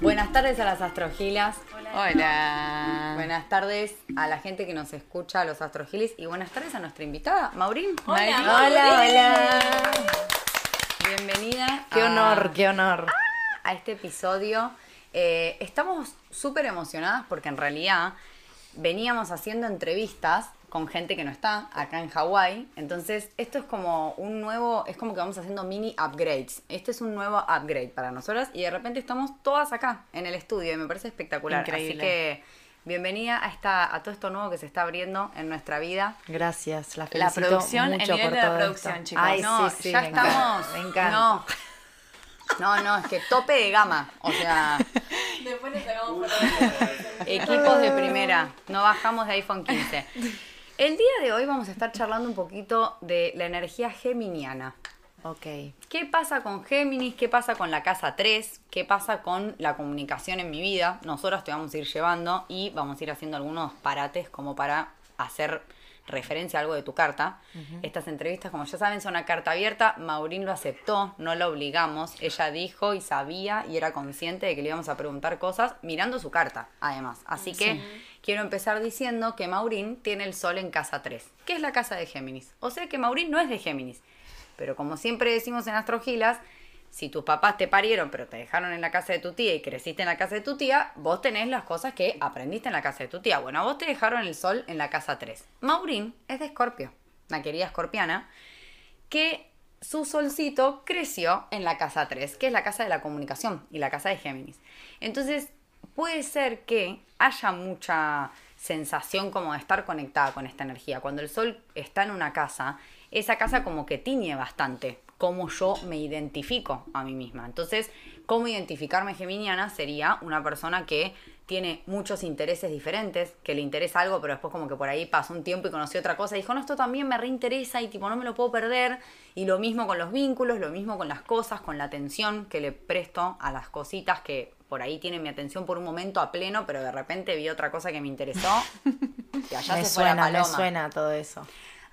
Buenas tardes a las astrogilas. Hola. Buenas tardes a la gente que nos escucha, a los astrogilis. Y buenas tardes a nuestra invitada, Maurín. Hola. Hola, hola. Bienvenida. Qué a- honor, qué honor. a este episodio. Eh, estamos súper emocionadas porque en realidad veníamos haciendo entrevistas con gente que no está acá en Hawái. Entonces, esto es como un nuevo, es como que vamos haciendo mini upgrades. Este es un nuevo upgrade para nosotras y de repente estamos todas acá en el estudio y me parece espectacular. Así Increíble. que bienvenida a, esta, a todo esto nuevo que se está abriendo en nuestra vida. Gracias, la La felicito producción, el mucho nivel por de la producción, esto. chicos. Ay, no, sí, sí, ya me encanta, estamos. me encanta. No. No, no, es que tope de gama. O sea, Después le sacamos Equipos de primera, no bajamos de iPhone 15. El día de hoy vamos a estar charlando un poquito de la energía geminiana. Ok. ¿Qué pasa con Géminis? ¿Qué pasa con la casa 3? ¿Qué pasa con la comunicación en mi vida? Nosotros te vamos a ir llevando y vamos a ir haciendo algunos parates como para hacer referencia a algo de tu carta. Estas entrevistas, como ya saben, son a carta abierta. Maurín lo aceptó, no la obligamos. Ella dijo y sabía y era consciente de que le íbamos a preguntar cosas mirando su carta, además. Así que quiero empezar diciendo que Maurín tiene el sol en casa 3, que es la casa de Géminis. O sea que Maurín no es de Géminis. Pero como siempre decimos en Astrogilas, si tus papás te parieron pero te dejaron en la casa de tu tía y creciste en la casa de tu tía, vos tenés las cosas que aprendiste en la casa de tu tía. Bueno, a vos te dejaron el sol en la casa 3. Maurín es de Escorpio, una querida escorpiana, que su solcito creció en la casa 3, que es la casa de la comunicación y la casa de Géminis. Entonces, puede ser que haya mucha sensación como de estar conectada con esta energía. Cuando el sol está en una casa, esa casa como que tiñe bastante cómo yo me identifico a mí misma. Entonces, cómo identificarme geminiana sería una persona que tiene muchos intereses diferentes, que le interesa algo, pero después como que por ahí pasó un tiempo y conoció otra cosa y dijo, no, esto también me reinteresa y tipo no me lo puedo perder. Y lo mismo con los vínculos, lo mismo con las cosas, con la atención que le presto a las cositas que por ahí tienen mi atención por un momento a pleno, pero de repente vi otra cosa que me interesó y allá me se fue la suena, me suena todo eso.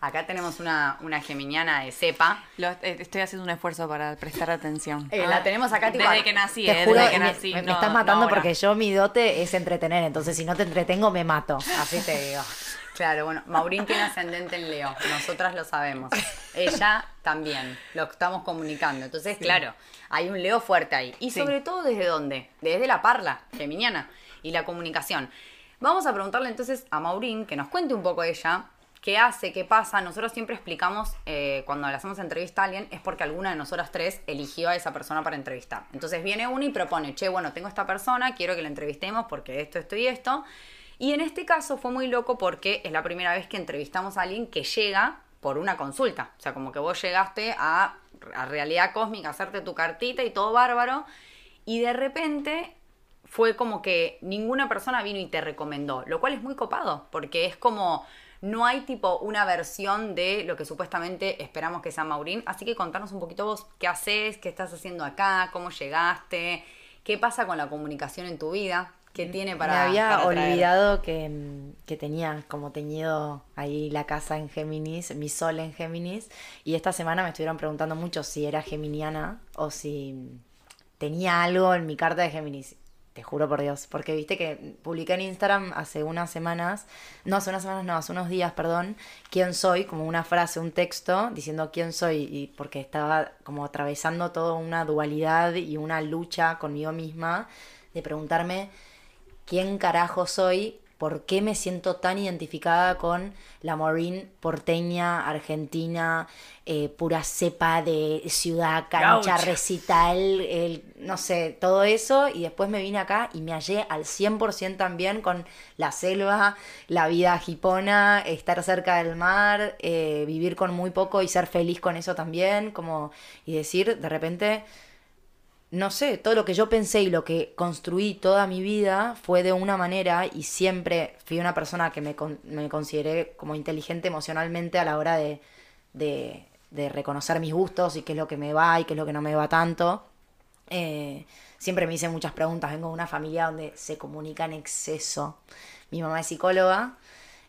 Acá tenemos una, una geminiana de cepa. Lo- eh, estoy haciendo un esfuerzo para prestar atención. Eh, la tenemos acá tipo Desde que nací, Te eh, juro, desde que nací. me- estás matando porque yo mi dote es entretener, entonces si no te entretengo me mato. Así te digo. Claro, bueno, Maurín tiene ascendente en Leo, nosotras lo sabemos. Ella también, lo estamos comunicando. Entonces, claro, hay un Leo fuerte ahí. Y Sí. sobre todo, ¿desde dónde? Desde la parla geminiana y la comunicación. Vamos a preguntarle entonces a Maurín que nos cuente un poco ella, qué hace, qué pasa. Nosotros siempre explicamos, eh, cuando le hacemos entrevista a alguien, es porque alguna de nosotras tres eligió a esa persona para entrevistar. Entonces viene uno y propone, che, bueno, tengo esta persona, quiero que la entrevistemos porque esto, esto y esto. Y en este caso fue muy loco porque es la primera vez que entrevistamos a alguien que llega por una consulta. O sea, como que vos llegaste a, a realidad cósmica, hacerte tu cartita y todo bárbaro. Y de repente fue como que ninguna persona vino y te recomendó, lo cual es muy copado, porque es como no hay tipo una versión de lo que supuestamente esperamos que sea Maurín. Así que contanos un poquito vos qué haces, qué estás haciendo acá, cómo llegaste, qué pasa con la comunicación en tu vida, qué tiene para. me había para olvidado que, mm, que tenía como teñido ahí la casa en Géminis, mi sol en Géminis, y esta semana me estuvieron preguntando mucho si era geminiana o si tenía algo en mi carta de Géminis. Te juro por Dios, porque viste que publiqué en Instagram hace unas semanas, no hace unas semanas, no, hace unos días, perdón, quién soy, como una frase, un texto diciendo quién soy, y porque estaba como atravesando toda una dualidad y una lucha conmigo misma de preguntarme quién carajo soy, por qué me siento tan identificada con la Maureen porteña, argentina, eh, pura cepa de ciudad, cancha, recital, el, no sé, todo eso. Y después me vine acá y me hallé al 100% también con la selva, la vida jipona, estar cerca del mar, eh, vivir con muy poco y ser feliz con eso también. Como, y decir, de repente no sé, todo lo que yo pensé y lo que construí toda mi vida fue de una manera y siempre fui una persona que me, me consideré como inteligente emocionalmente a la hora de, de, de reconocer mis gustos y qué es lo que me va y qué es lo que no me va tanto. Eh, siempre me hice muchas preguntas, vengo de una familia donde se comunica en exceso. Mi mamá es psicóloga,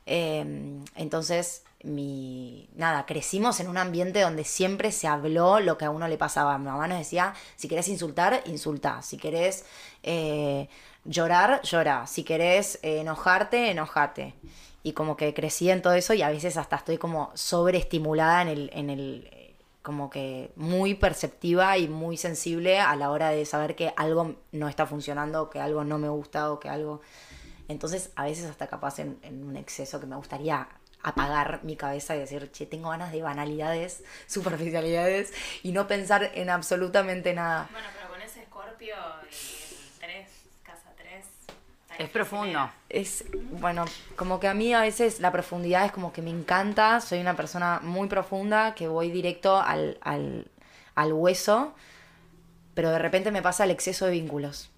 eh, entonces mi, nada, crecimos en un ambiente donde siempre se habló lo que a uno le pasaba. Mi mamá nos decía, si querés insultar, insulta. Si querés eh, llorar, llora. Si querés eh, enojarte, enojate. Y como que crecí en todo eso y a veces hasta estoy como sobreestimulada en el, en el, como que muy perceptiva y muy sensible a la hora de saber que algo no está funcionando, que algo no me gusta o que algo... Entonces a veces hasta capaz en, en un exceso que me gustaría apagar mi cabeza y decir, che, tengo ganas de banalidades, superficialidades y no pensar en absolutamente nada. Bueno, pero con ese Scorpio y el 3, casa 3. Es profundo. Es, bueno, como que a mí a veces la profundidad es como que me encanta, soy una persona muy profunda, que voy directo al, al, al hueso, pero de repente me pasa el exceso de vínculos.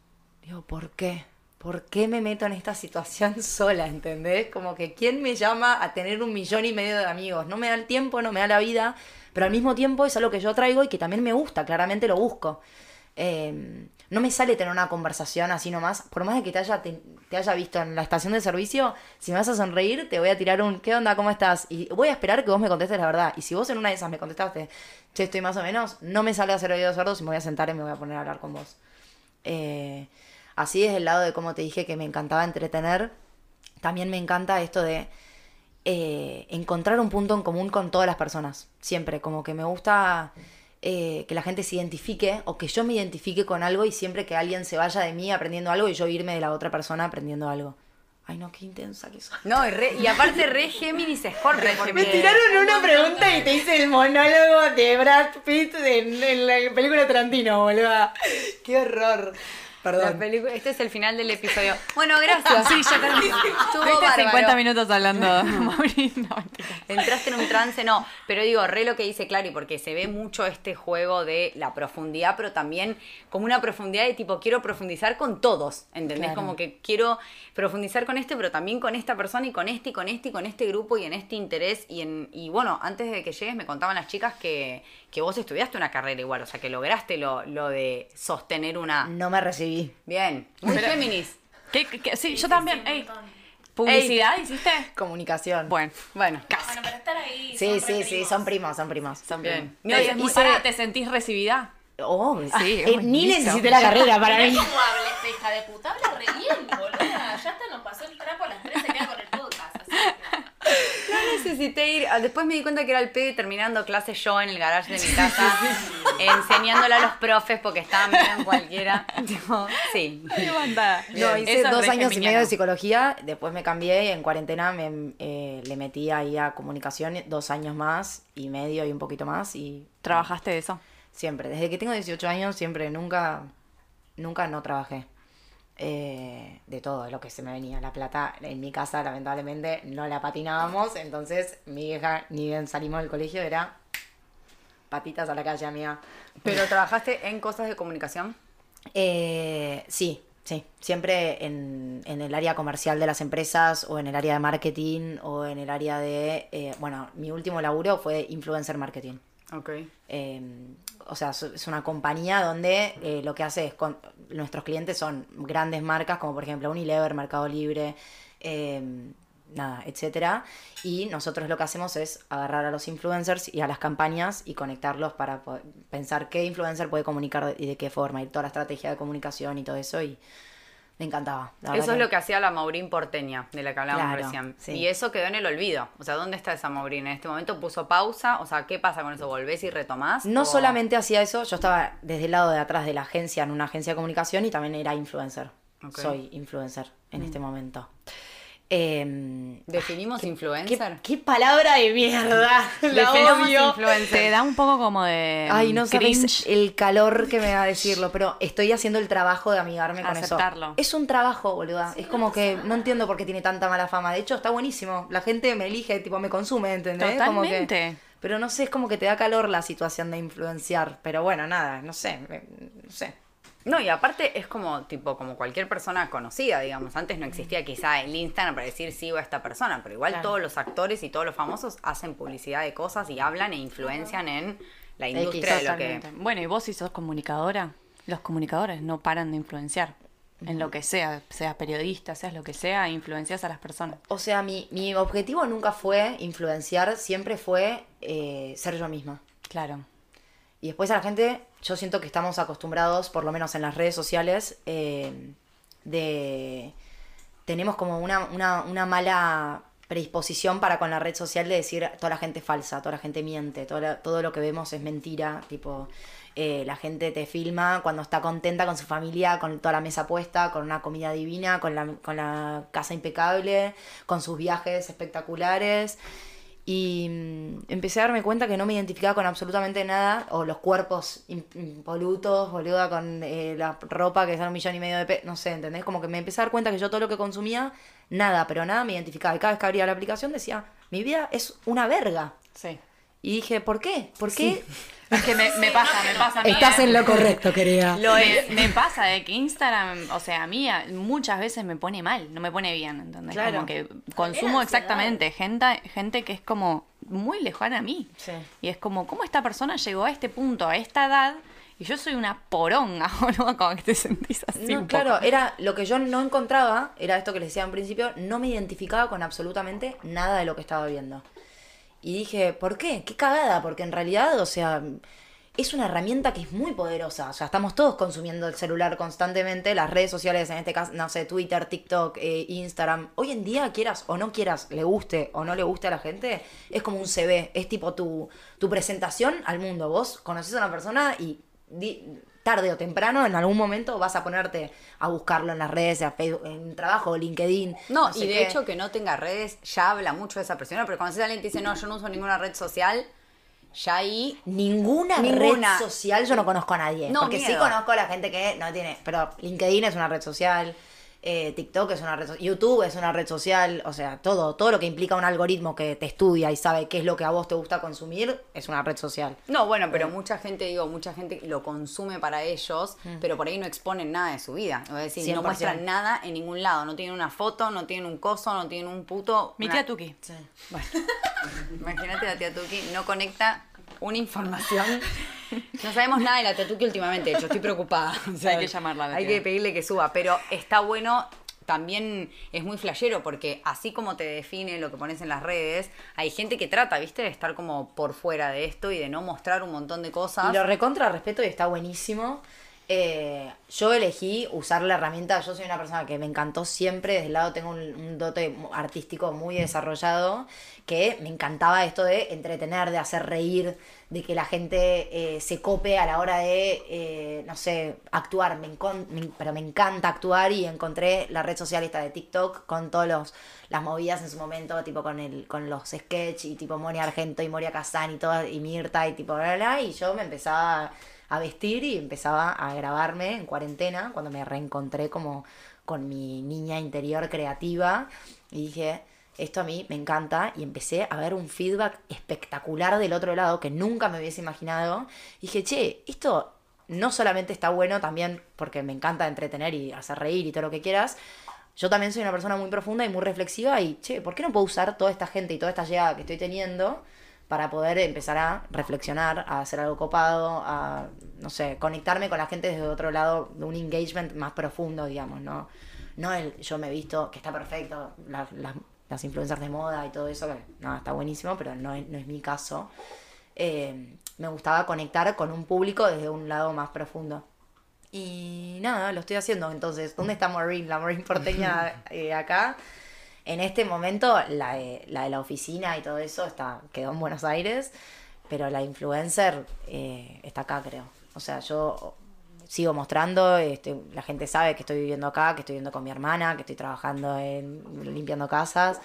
Digo, ¿por qué? ¿Por qué me meto en esta situación sola? ¿Entendés? Como que ¿quién me llama a tener un millón y medio de amigos? No me da el tiempo, no me da la vida, pero al mismo tiempo es algo que yo traigo y que también me gusta, claramente lo busco. Eh, no me sale tener una conversación así nomás, por más de que te haya, te, te haya visto en la estación de servicio, si me vas a sonreír, te voy a tirar un ¿qué onda? ¿Cómo estás? Y voy a esperar que vos me contestes la verdad. Y si vos en una de esas me contestaste, che, estoy más o menos, no me sale a hacer oídos sordos y me voy a sentar y me voy a poner a hablar con vos. Eh, así es el lado de como te dije que me encantaba entretener. También me encanta esto de eh, encontrar un punto en común con todas las personas. Siempre, como que me gusta eh, que la gente se identifique o que yo me identifique con algo y siempre que alguien se vaya de mí aprendiendo algo y yo irme de la otra persona aprendiendo algo. Ay, no, qué intensa que soy. No, y, re- y aparte re Géminis Scorpio. porque- Me tiraron una pregunta y te hice el monólogo de Brad Pitt en, en la película Tarantino, boluda. Qué horror. Perdón. este es el final del episodio. Bueno, gracias. Sí, ya terminé. Estuvo Estuviste bárbaro. 50 minutos hablando, Mauri. No. Entraste en un trance, no. Pero digo, re lo que dice Clary, porque se ve mucho este juego de la profundidad, pero también como una profundidad de tipo, quiero profundizar con todos, ¿entendés? Claro. Como que quiero profundizar con este, pero también con esta persona y con este y con este y con este grupo y en este interés. Y, en, y bueno, antes de que llegues me contaban las chicas que, que vos estudiaste una carrera igual, o sea, que lograste lo, lo de sostener una... No me recibí. Bien, muy Pero- Géminis. ¿Qué, qué- qué? Sí, yo sí, también. sí, Ey. ¿Publicidad hiciste? Comunicación. Bueno, Bueno, Bueno, pero estar ahí. Sí, sí, sí, primos. son primos, son primos. son. No, y muy- pará, ¿te sentís recibida? Oh, Sí, eh, ni necesité la carrera para mí. cómo habla esta hija de puta. Habla re bien, boluda. Ya hasta nos pasó el trapo a las tres, se queda con el podcast. Así que... No necesité ir. ah, Después me di cuenta que era el pedo y terminando clases yo en el garage de mi casa, enseñándole a los profes porque estaban medio en cualquiera. Tipo, sí. No, hice Eso dos años y medio de psicología, después me cambié y en cuarentena me, eh, le metí ahí a comunicación dos años más y medio y un poquito más y ¿Trabajaste de eso? siempre, desde que tengo 18 años siempre, nunca, nunca no trabajé. Eh, de todo lo que se me venía. La plata en mi casa lamentablemente no la patinábamos, entonces mi vieja ni bien salimos del colegio era patitas a la calle amiga. ¿Pero trabajaste en cosas de comunicación? Eh, sí, sí. Siempre en, en el área comercial de las empresas o en el área de marketing o en el área de... eh, bueno, mi último laburo fue influencer marketing. Ok. O sea, es- una compañía donde eh, lo que hace es... Con, nuestros clientes son grandes marcas como por ejemplo Unilever, Mercado Libre, eh, nada, etcétera. Y nosotros lo que hacemos es agarrar a los influencers y a las campañas y conectarlos para pensar qué influencer puede comunicar y de qué forma y toda la estrategia de comunicación y todo eso y me encantaba. la Eso es lo que hacía la Maurín porteña, de la que hablábamos Claro, recién. sí. Y eso quedó en el olvido. O sea, ¿dónde está esa Maurín? En este momento puso pausa. O sea, ¿qué pasa con eso? ¿Volvés y retomás? No ¿O- solamente hacía eso, yo estaba desde el lado de atrás de la agencia, en una agencia de comunicación y también era influencer. Soy influencer en este momento. Em, ¿Definimos ¿Qué, influencer? qué palabra de mierda. La odio. influencer. Te da un poco como de Ay, no sabéis cringe. el calor que me da decirlo, pero estoy haciendo el trabajo de amigarme con Aceptarlo. eso. Es un trabajo, boluda. es como que no entiendo por qué tiene tanta mala fama. De hecho, está buenísimo. La gente me elige, tipo, me consume, ¿entendés? Como que- Totalmente. pero no sé, es como que te da calor la situación de influenciar. Pero bueno, nada, no sé. No sé. No, y aparte es como, tipo, como cualquier persona conocida, digamos. Antes no existía quizá el Instagram para decir sigo a esta persona, pero igual Claro. todos los actores y todos los famosos hacen publicidad de cosas y hablan e influencian en la industria de lo que... Bueno, y vos si sos comunicadora, los comunicadores no paran de influenciar. en lo que sea, seas periodista, seas lo que sea, influencias a las personas. O sea, mi, mi objetivo nunca fue influenciar, siempre fue eh, ser yo misma. Claro. Y después a la gente, yo siento que estamos acostumbrados, por lo menos en las redes sociales, eh, de... Tenemos como una, una, mala predisposición para con la red social de decir toda la gente falsa, toda la gente miente, todo lo que vemos es mentira, tipo, eh, la gente te filma cuando está contenta con su familia, con toda la mesa puesta, con una comida divina, con la, con la casa impecable, con sus viajes espectaculares. Y mm, empecé a darme cuenta que no me identificaba con absolutamente nada, o los cuerpos im- impolutos, boluda, con eh, la ropa que sale un millón y medio de pesos, no sé, ¿entendés? Como que me empecé a dar cuenta que yo todo lo que consumía, nada, pero nada me identificaba. Y cada vez que abría la aplicación decía, mi vida es una verga. Sí. Y dije, ¿por qué? ¿Por qué? Es que me, me pasa, me pasa a mí. Estás ¿eh? en lo correcto, querida. Lo me, me pasa de que Instagram, o sea, a mí muchas veces me pone mal, no me pone bien, ¿entendés? Claro. Como que consumo exactamente gente, gente que es como muy lejana a mí. Sí. Y es como, ¿cómo esta persona llegó a este punto, a esta edad? Y yo soy una poronga, ¿no? Como que te sentís así No, un claro, poco. era lo que yo no encontraba, era esto que les decía en principio, no me identificaba con absolutamente nada de lo que estaba viendo. Y dije, ¿por qué? Qué cagada, porque en realidad, o sea, es una herramienta que es muy poderosa. O sea, estamos todos consumiendo el celular constantemente, las redes sociales, en este caso, no sé, Twitter, TikTok, eh, Instagram. Hoy en día, quieras o no quieras, le guste o no le guste a la gente, es como un CV, es tipo tu, tu presentación al mundo. Vos conoces a una persona y tarde o temprano, en algún momento, vas a ponerte a buscarlo en las redes, a Facebook, en trabajo, LinkedIn. No, sé y de qué. hecho que no tenga redes ya habla mucho de esa persona, pero cuando alguien te dice, no, yo no uso ninguna red social, ya ahí Ninguna, Ninguna. red social yo no conozco a nadie. No, porque sí conozco a la gente que no tiene. Pero LinkedIn es una red social. Eh, TikTok es una red social. YouTube es una red social. O sea, todo, todo lo que implica un algoritmo que te estudia y sabe qué es lo que a vos te gusta consumir es una red social. No, bueno, pero mucha gente, digo, mucha gente lo consume para ellos, Mm. pero por ahí no exponen nada de su vida. Es decir, 100%. no muestran nada en ningún lado. No tienen una foto, no tienen un coso, no tienen un puto. Mi una- tía Tuki. Bueno, imagínate la tía Tuki no conecta una información. No sabemos nada de la tía Tuki últimamente, de hecho, estoy preocupada. O sea, Hay que llamarla Hay que pedirle que suba, pero está bueno. También es muy flashero porque así como te define lo que pones en las redes, hay gente que trata, ¿viste? De estar como por fuera de esto y de no mostrar un montón de cosas. Y lo recontra respeto y está buenísimo. Eh, yo elegí usar la herramienta, yo soy una persona que me encantó siempre, desde el lado tengo un, dote artístico muy desarrollado, que me encantaba esto de entretener, de hacer reír, de que la gente eh, se cope a la hora de, eh, no sé, actuar, me pero me encanta actuar y encontré la red social esta de TikTok con todos los las movidas en su momento, tipo con el con los sketch y tipo Moria Argento y Moria Kazan y todo, y Mirta y tipo bla, bla, bla, y yo me empezaba a vestir y empezaba a grabarme en cuarentena cuando me reencontré como con mi niña interior creativa y dije, esto a mí me encanta y empecé a ver un feedback espectacular del otro lado que nunca me hubiese imaginado. Y dije, che, esto no solamente está bueno también porque me encanta entretener y hacer reír y todo lo que quieras, yo también soy una persona muy profunda y muy reflexiva y, che, ¿por qué no puedo usar toda esta gente y toda esta llegada que estoy teniendo para poder empezar a reflexionar, a hacer algo copado, a, no sé, conectarme con la gente desde otro lado, de un engagement más profundo, digamos, ¿no? No el yo me he visto, que está perfecto, la- las- las influencers de moda y todo eso, que no, está buenísimo, pero no es, no es mi caso. Eh, me gustaba conectar con un público desde un lado más profundo. Y nada, lo estoy haciendo. Entonces, ¿dónde está Maureen? La Maureen porteña eh, acá. En este momento, la de, la de la oficina y todo eso está, quedó en Buenos Aires, pero la influencer eh, está acá, creo. O sea, yo sigo mostrando, este, la gente sabe que estoy viviendo acá, que estoy viviendo con mi hermana, que estoy trabajando en limpiando casas.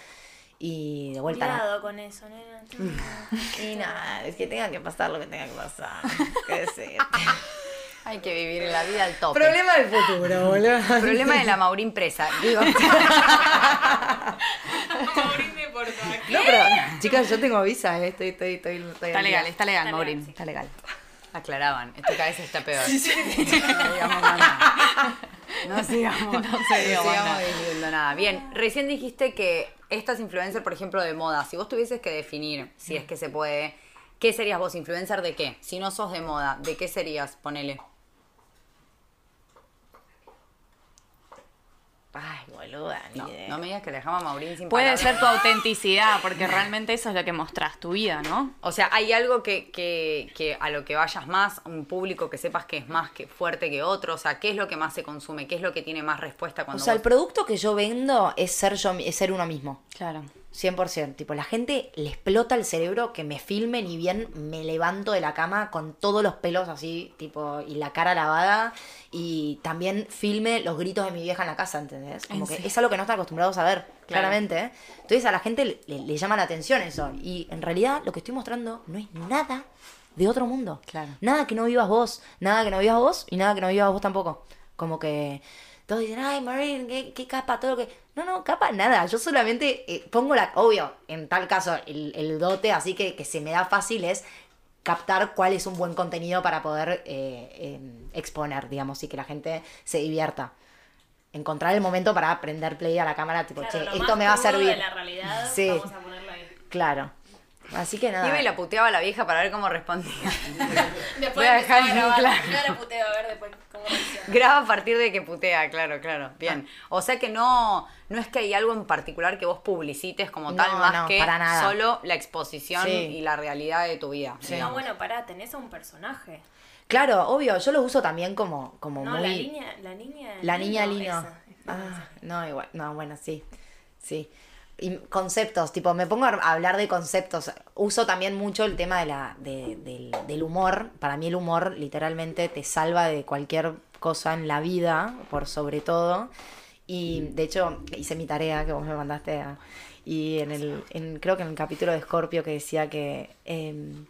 Y de vuelta. Cuidado con eso, nena. Y nada, es que tenga que pasar lo que tenga que pasar. ¿Qué decir? Hay que vivir la vida al tope. Problema del futuro, boludo. Problema de la Maurín presa. Digo, Maurín de Porto. No, pero, chicas, yo tengo visa, eh. estoy, estoy, estoy, estoy Está al legal, está legal, Está Maurín. legal, sí. Está legal. aclaraban. Esto cada vez está peor. No digamos más nada. No sigamos, no digamos sigamos nada. diciendo nada. Bien, recién dijiste que estas influencers, por ejemplo, de moda, si vos tuvieses que definir, si es que se puede, ¿qué serías vos? ¿Influencer de qué? Si no sos de moda, ¿de qué serías? Ponele. Ay, boluda, ni No, idea. no me digas que le dejamos a Maurín sin Puede palabras. ser tu autenticidad, porque realmente eso es lo que mostrás, tu vida, ¿no? O sea, hay algo que, que, que a lo que vayas más, un público que sepas que es más que fuerte que otro, o sea, ¿qué es lo que más se consume? ¿Qué es lo que tiene más respuesta O cuando sea, el producto que yo vendo es ser yo, es ser uno mismo. Claro. 100%. Tipo, la gente le explota el cerebro que me filmen y bien me levanto de la cama con todos los pelos así, tipo, y la cara lavada. Y también filme los gritos de mi vieja en la casa, ¿entendés? Como ¿En que es algo que no están acostumbrados a ver, claramente. ¿eh? Entonces a la gente le, le- le llama la atención eso. Y en realidad lo que estoy mostrando no es nada de otro mundo. Claro. Nada que no vivas vos, nada que no vivas vos y nada que no vivas vos tampoco. Como que todos dicen, ay, Marine, qué, qué capa, todo lo que... No, no, capa, nada. Yo solamente eh, pongo la... Obvio, en tal caso, el, el dote, así que, que se me da fácil es captar cuál es un buen contenido para poder eh, eh, exponer, digamos, y que la gente se divierta. Encontrar el momento para prender play a la cámara, tipo, Claro, che, esto me va a servir. de la realidad, Sí. vamos a ponerlo ahí. Claro. Así que nada. Iba y la puteaba a la vieja para ver cómo respondía. Después Voy a dejar grabar. claro. Yo ahora puteo a ver después cómo. Graba a partir de que putea, claro, claro. Bien. O sea que no, no es que hay algo en particular que vos publicites como tal, No, más no, que para nada. solo la exposición Sí. y la realidad de tu vida. Sí. No, digamos. bueno, pará, tenés a un personaje. Claro, obvio, yo lo uso también como, como No, muy... la niña, la niña. La niña Lino. esa. Ah, no, igual. No, bueno, sí. Sí. Conceptos, tipo, me pongo a hablar de conceptos. Uso también mucho el tema de la, de- del, humor. Para mí el humor literalmente te salva de cualquier cosa en la vida, por sobre todo. Y de hecho hice mi tarea que vos me mandaste a- y en el, creo que en el capítulo de Scorpio que decía que em,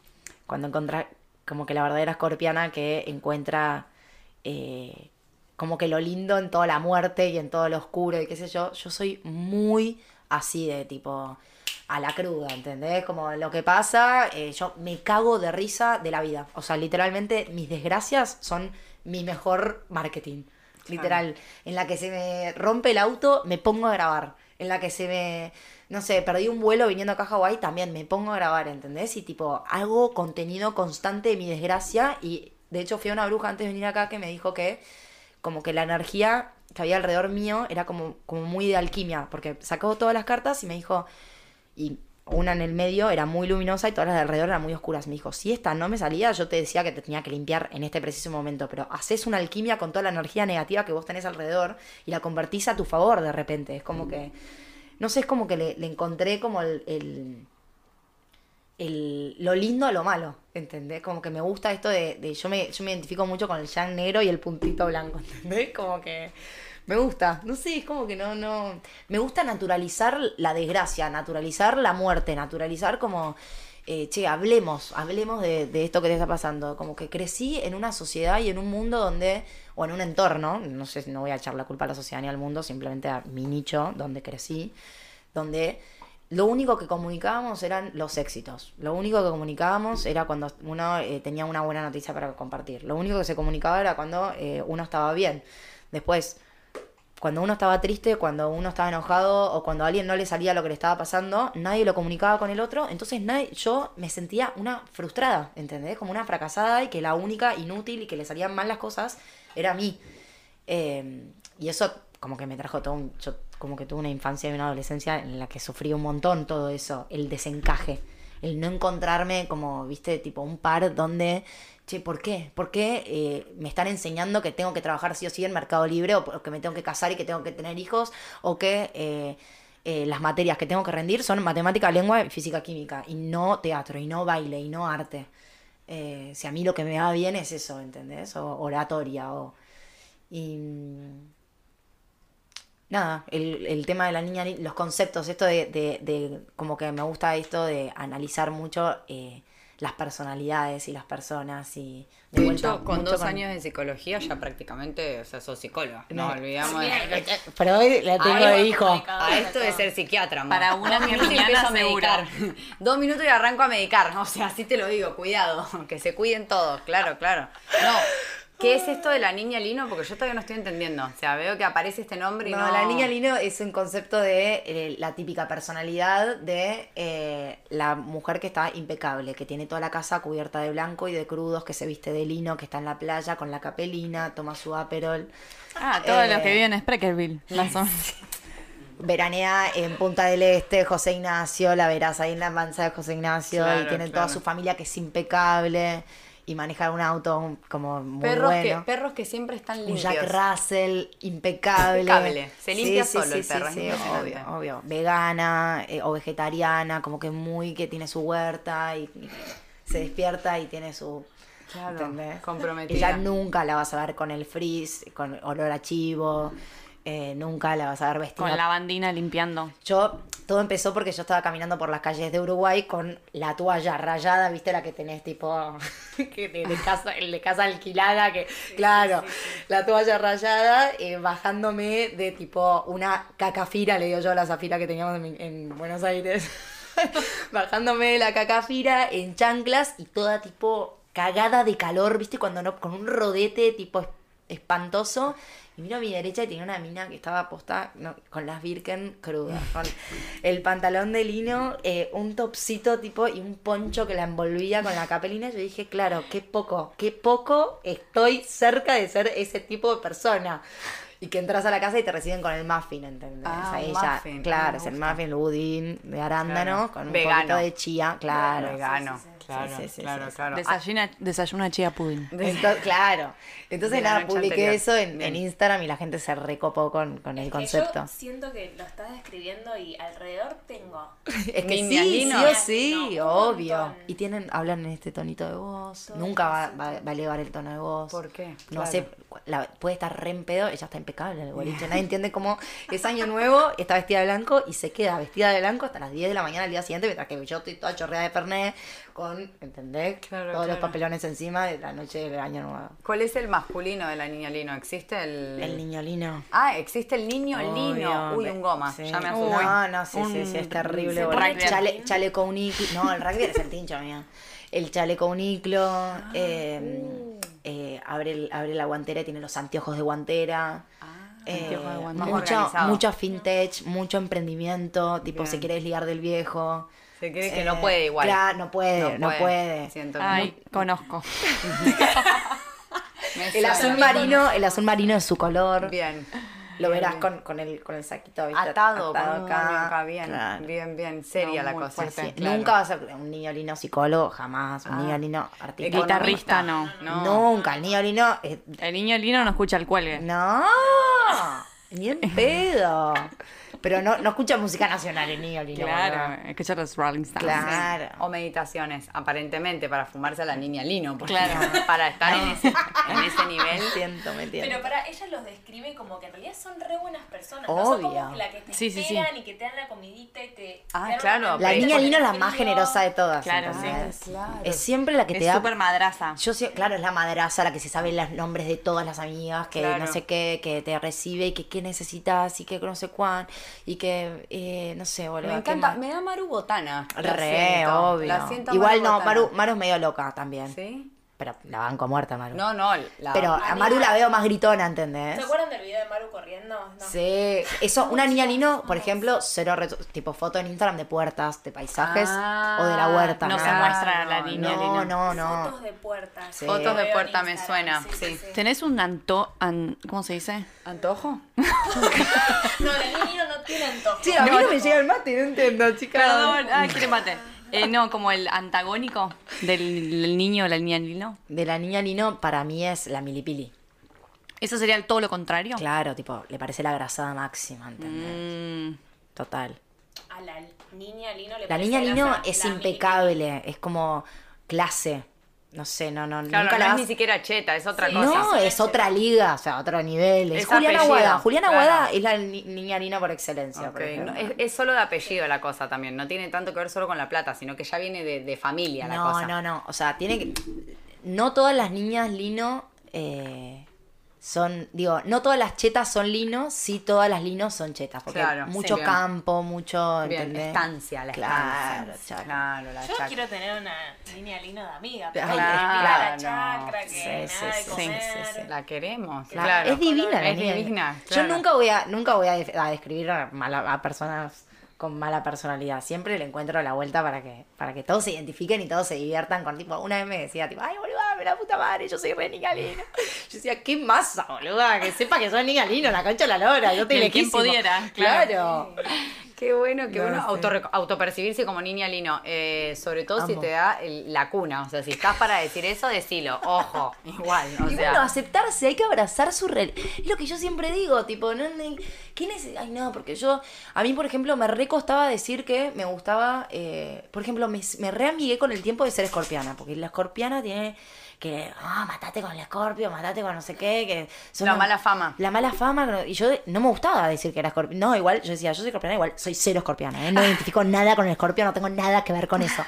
cuando encontrás, como que la verdadera escorpiana que encuentra eh, como que lo lindo en toda la muerte y en todo lo oscuro y qué sé yo, yo soy muy así de tipo a la cruda, ¿entendés? Como lo que pasa, eh, yo me cago de risa de la vida. O sea, literalmente mis desgracias son mi mejor marketing. Literal. En la que se me rompe el auto, me pongo a grabar. En la que se me, no sé, perdí un vuelo viniendo acá a Hawái, también me pongo a grabar, ¿entendés? Y tipo, hago contenido constante de mi desgracia. Y de hecho fui a una bruja antes de venir acá que me dijo que como que la energía que había alrededor mío era como, como muy de alquimia, porque sacó todas las cartas y me dijo, y una en el medio era muy luminosa y todas las de alrededor eran muy oscuras. Me dijo, si esta no me salía, yo te decía que te tenía que limpiar en este preciso momento, pero haces una alquimia con toda la energía negativa que vos tenés alrededor y la convertís a tu favor de repente. Es como que, no sé, es como que le, le encontré como el, el, lo lindo a lo malo, ¿entendés? Como que me gusta esto de, de- yo, me, yo me identifico mucho con el yang negro y el puntito blanco, ¿entendés? Como que me gusta, no sé, es como que no, no, me gusta naturalizar la desgracia, naturalizar la muerte, naturalizar como, eh, che, hablemos, hablemos de, de esto que te está pasando, como que crecí en una sociedad y en un mundo donde, o en un entorno, no sé, no voy a echar la culpa a la sociedad ni al mundo, simplemente a mi nicho donde crecí, donde lo único que comunicábamos eran los éxitos. Lo único que comunicábamos era cuando uno eh, tenía una buena noticia para compartir. Lo único que se comunicaba era cuando eh, uno estaba bien. Después, cuando uno estaba triste, cuando uno estaba enojado o cuando a alguien no le salía lo que le estaba pasando, nadie lo comunicaba con el otro. Entonces nadie, yo me sentía una frustrada, ¿entendés? Como una fracasada y que la única inútil y que le salían mal las cosas era a mí. Eh, y eso como que me trajo todo un... como que tuve una infancia y una adolescencia en la que sufrí un montón todo eso, el desencaje, el no encontrarme como, viste, tipo un par donde, che, ¿por qué? ¿Por qué eh, me están enseñando que tengo que trabajar sí o sí en Mercado Libre o, que me tengo que casar y que tengo que tener hijos o que... eh, eh, las materias que tengo que rendir son matemática, lengua y física, química, y no teatro, y no baile, y no arte. Si a mí lo que me va bien es eso, ¿entendés? O oratoria, o... Y... Nada, el, el tema de la niña, los conceptos, esto de, de, de- como que me gusta esto de analizar mucho eh, las personalidades y las personas y... de De vuelta, hecho, con dos años de psicología ya prácticamente, o sea, sos psicóloga. No, No. olvidamos de... Pero hoy la tengo Ay, de hijo. A esto de ser psiquiatra, amor. Para una empiezo a medicar. Dos minutos y arranco a medicar. O sea, así te lo digo, cuidado. Que se cuiden todos, claro, claro. No. ¿Qué es esto de la niña Lino? Porque yo todavía no estoy entendiendo. O sea, veo que aparece este nombre y no... No, la niña Lino es un concepto de eh, la típica personalidad de eh, la mujer que está impecable, que tiene toda la casa cubierta de blanco y de crudos, que se viste de lino, que está en la playa con la capelina, toma su aperol, Ah, todos los que Eh, viven en Spreckerville. O menos. veranea en Punta del Este, José Ignacio, la verás ahí en la mansa de José Ignacio, Claro, y tienen toda su familia que es impecable, y maneja un auto como muy Perros, bueno. que, perros que siempre están Un limpios. Jack Russell impecable. Impecable. Se limpia solo el perro, Sí, obvio, obvio. Vegana eh, o vegetariana, como que muy que tiene su huerta y, y se despierta y tiene su... Claro, comprometida. Ella nunca la vas a ver con el frizz, con olor a chivo, eh, nunca la vas a ver vestida Con la bandina limpiando. yo, todo empezó porque yo estaba caminando por las calles de Uruguay con la toalla rayada, ¿viste? La que tenés tipo que de, de casa, de casa alquilada, que claro, la toalla rayada, eh, bajándome de tipo una cacafira, le digo yo a la zafira que teníamos en, Buenos Aires. bajándome de la cacafira en chanclas y toda tipo cagada de calor, ¿viste? Cuando no, con un rodete tipo es- espantoso. Y miro a mi derecha y tenía una mina que estaba posta no, con las Birken crudas, con el pantalón de lino, eh, un topsito tipo y un poncho que la envolvía con la capelina. Yo dije, claro, qué poco, qué poco estoy cerca de ser ese tipo de persona. Y que entras a la casa y te reciben con el muffin, ¿entendés? Ah, Ahí ya- muffin. Ah, claro, es el muffin, el budín de arándano, Claro. con un Vegano. poquito de chía, claro. Vegano, sí, sí, sí. Claro, Sí, sí, sí, claro, sí, sí. claro. Desayuna, desayuna chía pudding. Ah, claro. Entonces nada, publiqué anterior. eso en, Instagram y la gente se recopó con, con el concepto. Yo siento que lo estás describiendo y alrededor tengo. Es que Niñas sí, linos. sí o sí, No, un obvio. montón. Y tienen, hablan en este tonito de voz. Todo Nunca va, a elevar el tono de voz. ¿Por qué? No Claro. sé, la- puede estar re en pedo, ella está impecable el boliche. Nadie entiende cómo es año nuevo, está vestida de blanco y se queda vestida de blanco hasta las 10 de la mañana al día siguiente, mientras que yo estoy toda chorreada de perné con, ¿entendés? Claro, Todos los papelones encima de la noche del año nuevo. ¿Cuál es el masculino de la niña Lino? ¿Existe el...? El niño lino. Ah, existe el niño Lino. Obvio, Uy, ve- un goma. sí. Ya me Uy. asusté. No, no, sí, sí, sí, es terrible. Chale, chaleco uniclo. No, el rugby es el tincho, mía. El chaleco uniclo. Ah, eh, uh. eh, abre, el- abre la guantera y tiene los anteojos de guantera. Eh, guantera. Más mucho, mucho vintage, mucho emprendimiento, tipo Bien. se quiere desligar del viejo. Se cree que Eh, no puede igual. Claro, no puede, no puede. Siento que Ay, conozco. me El azul marino, el azul marino es su color. Bien. Lo Bien, verás bien. con, con el, con el saquito ¿viste? Atado, con moño acá. Bien, Claro. bien, bien. Seria No, la cosa. fuerte. Sí, claro. Nunca va a ser un niño lino psicólogo, jamás. Un Ah. niño lino artista. Guitarrista no. No. Nunca, el niño lino. eh, El niño lino no escucha el cuelgue. no, ni en pedo. Pero no, no escucha música nacional el niño lino. Claro, boludo. escucha los Rolling Stones. Claro. O meditaciones, aparentemente, para fumarse a la niña Lino. porque Claro. Para estar en, ese, en ese nivel. Siento, me entiendo. Pero para ella los describe como que en realidad son re buenas personas. Obvio. No son como la que te Sí, sí, sí. esperan y que te dan la comidita y te. Ah, claro, La niña lino es la más generosa de todas. Claro. Claro. Es siempre la que te Es da. súper madraza. Yo sí, claro, es la madraza, la que se sabe los nombres de todas las amigas, que Claro. no sé qué, que te recibe y que qué necesitas y que no sé cuán, y que, eh, no sé, boludo. Me ¿qué encanta, me da Maru Botana. Re, siento, obvio. La siento a Igual Maru no. Maru, Maru es medio loca también. ¿Sí? Pero la banco muerta, Maru. No, no. La... Pero a Maru la veo más gritona, ¿entendés? ¿Se acuerdan del video de Maru corriendo? No. Sí, eso, una niña lino, por ejemplo, cero reto- tipo foto en Instagram de puertas, de paisajes Ah, o de la huerta. no se muestra la niña No, lino. no, no. Fotos de puertas. Sí. Fotos de puerta me suena, sí. ¿Tenés un anto... an- ¿Cómo se dice? ¿Antojo? No, la niña Nino no tiene antojo. Sí, a mí no me llega el mate, no entiendo, chicas. Perdón, ay, quiere mate. Eh, no, como el antagónico del, del niño o la niña lino. De la niña Lino, para mí es la milipili. Eso sería el todo lo contrario. Claro, tipo, le parece la grasada máxima, ¿entendés? Mm, Total. A la niña Lino le La parece niña Lino grasa es la impecable, es como clase. No sé, no, no, Claro, nunca no la es vas- ni siquiera cheta, es otra Sí. cosa. No, es otra liga, o sea, otro nivel. Es, Es Juliana apellido, Aguada. Juliana claro. Aguada es la ni- niña Lino por excelencia. Por no, es, es solo de apellido la cosa también, no tiene tanto que ver solo con la plata, sino que ya viene de, de familia la no, cosa. no, no. O sea, tiene que. No todas las niñas Lino eh, son, digo, no todas las chetas son linos, sí todas las linos son chetas, porque Claro, mucho sí, campo, mucho, Bien, ¿entendés? estancia, la Claro, estancia. Claro, la Yo quiero tener una línea lino de amiga. Claro. la chacra, que Sí, nada sí, de sí, comer. sí, sí. La queremos, La- claro. Es divina la Es niña. divina, Yo nunca voy a, nunca voy a, describir a, mala- a personas con mala personalidad. Siempre le encuentro la vuelta para que, para que todos se identifiquen y todos se diviertan con tipo, una vez me decía tipo, ay boluda, me la puta madre, yo soy re niña lino. Yo decía, qué masa, boluda, que sepa que soy niña lino, la concha de la lora, yo te quien lejísimo". pudiera, Claro. Qué bueno que No, uno sí. autorre- autopercibirse como niña lino. Eh, sobre todo si te da el- la cuna. O sea, si estás para decir eso, decilo. Ojo, igual. O y sea, bueno, aceptarse, hay que abrazar su real. Es lo que yo siempre digo, tipo, no, no- ¿quién es? Ay, no, porque yo, a mí, por ejemplo, me recostaba decir que me gustaba, eh, por ejemplo, me, me reamigué con el tiempo de ser escorpiana, porque la escorpiana tiene que, ah, matate con el escorpio, matate con no sé qué, que son La una- mala fama. La mala fama, y yo no me gustaba decir que era escorpiana. No, igual, yo decía, yo soy escorpiana, igual soy cero escorpiana, ¿eh? no identifico nada con el escorpio, no tengo nada que ver con eso.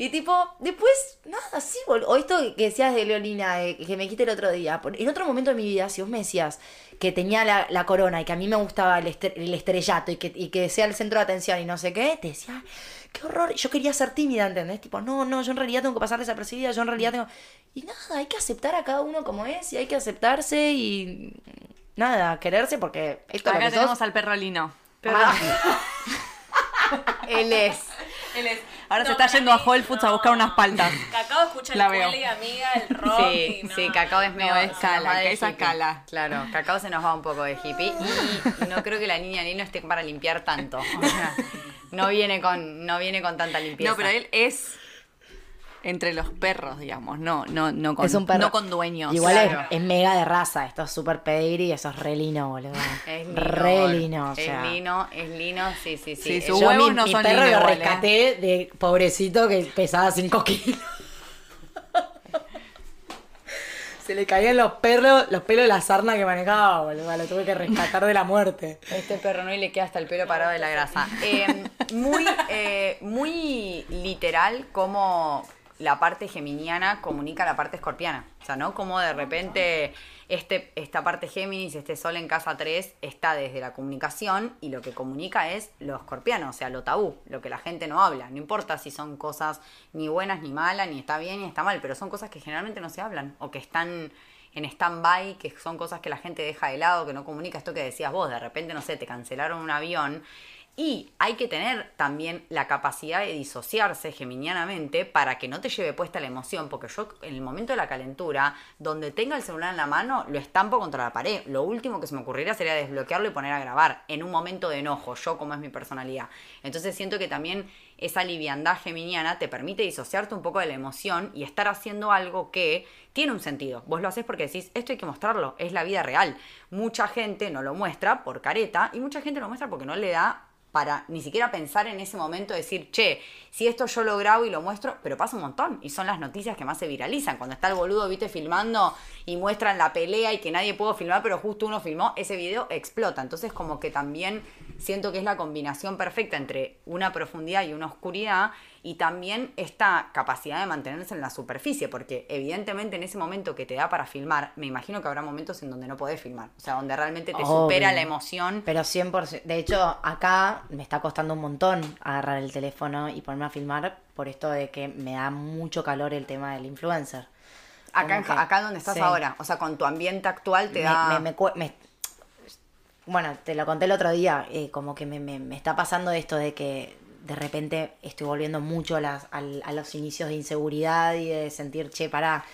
Y tipo, después, nada, sí, O esto que decías de Leolina, eh, que me quité el otro día. En otro momento de mi vida, si vos me decías que tenía la, la corona y que a mí me gustaba el, estre- el estrellato y que, y que sea el centro de atención y no sé qué, te decía, qué horror. Yo quería ser tímida, ¿entendés? Tipo, no, no, yo en realidad tengo que pasar desapercibida, yo en realidad tengo. Y nada, hay que aceptar a cada uno como es y hay que aceptarse y. Nada, quererse porque esto es lo Acá que sos. tenemos al perro lino. Ah, Él es. Él es- Ahora se está yendo a Whole Foods a buscar unas paltas. Cacao escucha La el veo. amiga, el rock. Sí, y no. sí, Cacao es medio. No, se es nos cala, va de que esa hippie. cala. Claro, Cacao se nos va un poco de hippie. Y no creo que la niña Lino esté para limpiar tanto. O sea, no viene con, no viene con tanta limpieza. No, pero él es entre los perros, digamos, no, no, no con, es un perro. no con dueños. Igual Claro. es, es mega de raza. Esto es súper pedigree, eso es re lino, boludo. Es lino. Re lino, o sea. Es lino, es lino, sí, sí, sí. Sí, Es- su Yo huevos mi, no mi son perro lino lo ¿eh? rescaté de pobrecito que pesaba 5 kilos. Se le caían los perros, los pelos de la sarna que manejaba, boludo. Lo tuve que rescatar de la muerte. Este perro no y le queda hasta el pelo parado de la grasa. Eh, muy, eh, muy literal como la parte geminiana comunica la parte escorpiana. O sea, ¿no? Como de repente este, esta parte Géminis, este sol en casa 3, está desde la comunicación y lo que comunica es lo escorpiano, o sea, lo tabú, lo que la gente no habla. No importa si son cosas ni buenas ni malas, ni está bien ni está mal, pero son cosas que generalmente no se hablan o que están en stand-by, que son cosas que la gente deja de lado, que no comunica esto que decías vos, de repente, no sé, te cancelaron un avión. Y hay que tener también la capacidad de disociarse geminianamente para que no te lleve puesta la emoción, porque yo en el momento de la calentura, donde tenga el celular en la mano, lo estampo contra la pared. Lo último que se me ocurriría sería desbloquearlo y poner a grabar en un momento de enojo, yo como es mi personalidad. Entonces siento que también esa liviandad geminiana te permite disociarte un poco de la emoción y estar haciendo algo que tiene un sentido. Vos lo haces porque decís, esto hay que mostrarlo, es la vida real. Mucha gente no lo muestra por careta y mucha gente lo muestra porque no le da para ni siquiera pensar en ese momento, decir, che, si esto yo lo grabo y lo muestro, pero pasa un montón y son las noticias que más se viralizan. Cuando está el boludo, viste, filmando y muestran la pelea y que nadie pudo filmar, pero justo uno filmó, ese video explota. Entonces como que también siento que es la combinación perfecta entre una profundidad y una oscuridad y también esta capacidad de mantenerse en la superficie, porque evidentemente en ese momento que te da para filmar, me imagino que habrá momentos en donde no podés filmar, o sea, donde realmente te supera la emoción. Pero 100%. De hecho, acá me está costando un montón agarrar el teléfono y ponerme a filmar por esto de que me da mucho calor el tema del influencer. Acá, que- acá donde estás sí. ahora, o sea, con tu ambiente actual te Me- da... me- me- bueno, te lo conté el otro día, eh, como que me, me- me está pasando esto de que de repente estoy volviendo mucho a, las- a los inicios de inseguridad y de sentir, che, pará,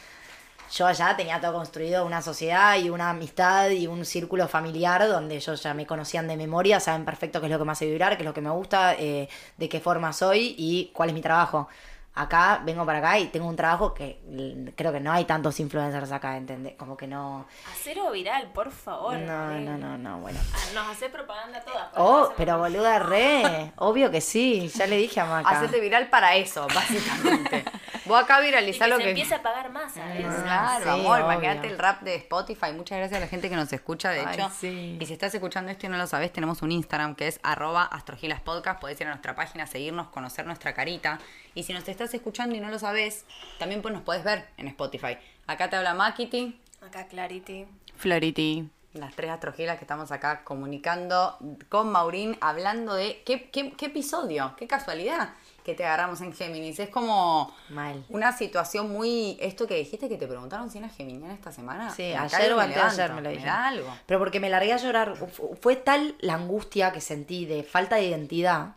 yo allá tenía todo construido, una sociedad y una amistad y un círculo familiar donde ellos ya me conocían de memoria, saben perfecto qué es lo que me hace vibrar, qué es lo que me gusta, eh, de qué forma soy y cuál es mi trabajo. Acá vengo para acá y tengo un trabajo que mm, creo que no hay tantos influencers acá, ¿entendés? Como que no... Acero viral, por favor. No, Eh, no, no, no, bueno. ah, Nos hace propaganda todas. Oh, pero boluda, re. Obvio que sí, ya le dije a Maca. Hacete viral para eso, básicamente. Vos acá Y viralizá que lo se que... empiece a pagar más, ¿sabes? Ah, Claro, sí, amor, obvio. imagínate el rap de Spotify. Muchas gracias a la gente que nos escucha, de Ay, hecho. sí. Y si estás escuchando esto y no lo sabes, tenemos un Instagram que es arroba astrogilaspodcast. Podés ir a nuestra página, seguirnos, conocer nuestra carita. Y si nos estás escuchando y no lo sabes, también pues nos podés ver en Spotify. Acá te habla Makiti. Acá Clarity. Flority. Las tres astrogilas que estamos acá comunicando con Maurín, hablando de qué, qué, qué episodio, qué casualidad que te agarramos en Géminis. Es como Mal. una situación muy... Esto que dijiste que te preguntaron si eras geminiana esta semana. Sí, ayer o antes ayer me lo da algo. Pero porque me largué a llorar. Fu- Fue tal la angustia que sentí de falta de identidad.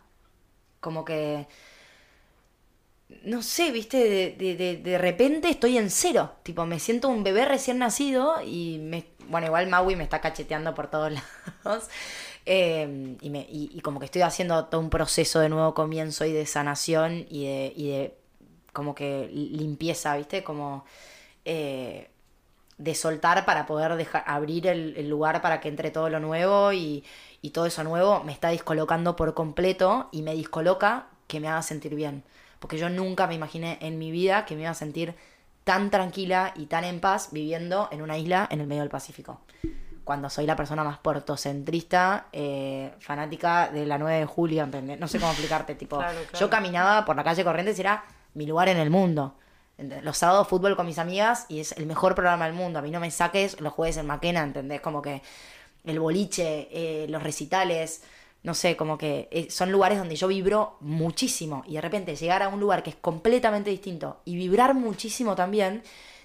Como que. No sé, viste, de, de, de, de repente estoy en cero. Tipo, me siento un bebé recién nacido y me. Bueno, igual Maui me está cacheteando por todos lados. Eh, y, me, y, y como que estoy haciendo todo un proceso de nuevo comienzo y de sanación y de, y de como que limpieza, ¿viste? Como eh, de soltar para poder dejar abrir el, el lugar para que entre todo lo nuevo y, y todo eso nuevo me está descolocando por completo y me descoloca que me haga sentir bien. Porque yo nunca me imaginé en mi vida que me iba a sentir tan tranquila y tan en paz viviendo en una isla en el medio del Pacífico. Cuando soy la persona más puertocentrista, eh, fanática de la 9 de julio, ¿entendés? No sé cómo explicarte, tipo, Claro, claro. yo caminaba por la calle Corrientes y era mi lugar en el mundo. Los sábados fútbol con mis amigas y es el mejor programa del mundo. A mí no me saques los jueves en Maquena, ¿entendés? Como que el boliche, eh, los recitales, no sé, como que eh, son lugares donde yo vibro muchísimo. Y de repente llegar a un lugar que es completamente distinto y vibrar muchísimo también,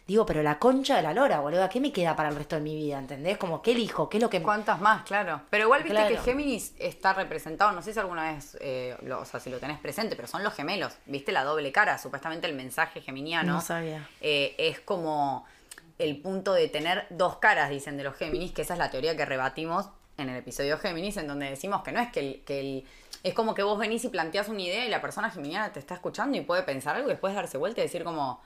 digo, pero la concha de la lora, boludo, ¿qué me queda para el resto de mi vida? ¿Entendés? Como, ¿qué elijo? ¿Qué es lo que... ¿Cuántas más? Claro. Pero igual viste Claro. que Géminis está representado, no sé si alguna vez, eh, lo- o sea, si lo tenés presente, pero son los gemelos. ¿Viste la doble cara? Supuestamente el mensaje geminiano No sabía. eh, es como el punto de tener dos caras, dicen de los Géminis, que esa es la teoría que rebatimos en el episodio Géminis, en donde decimos que no es que el... Que el es como que vos venís y planteás una idea y la persona geminiana te está escuchando y puede pensar algo y después darse vuelta y decir como,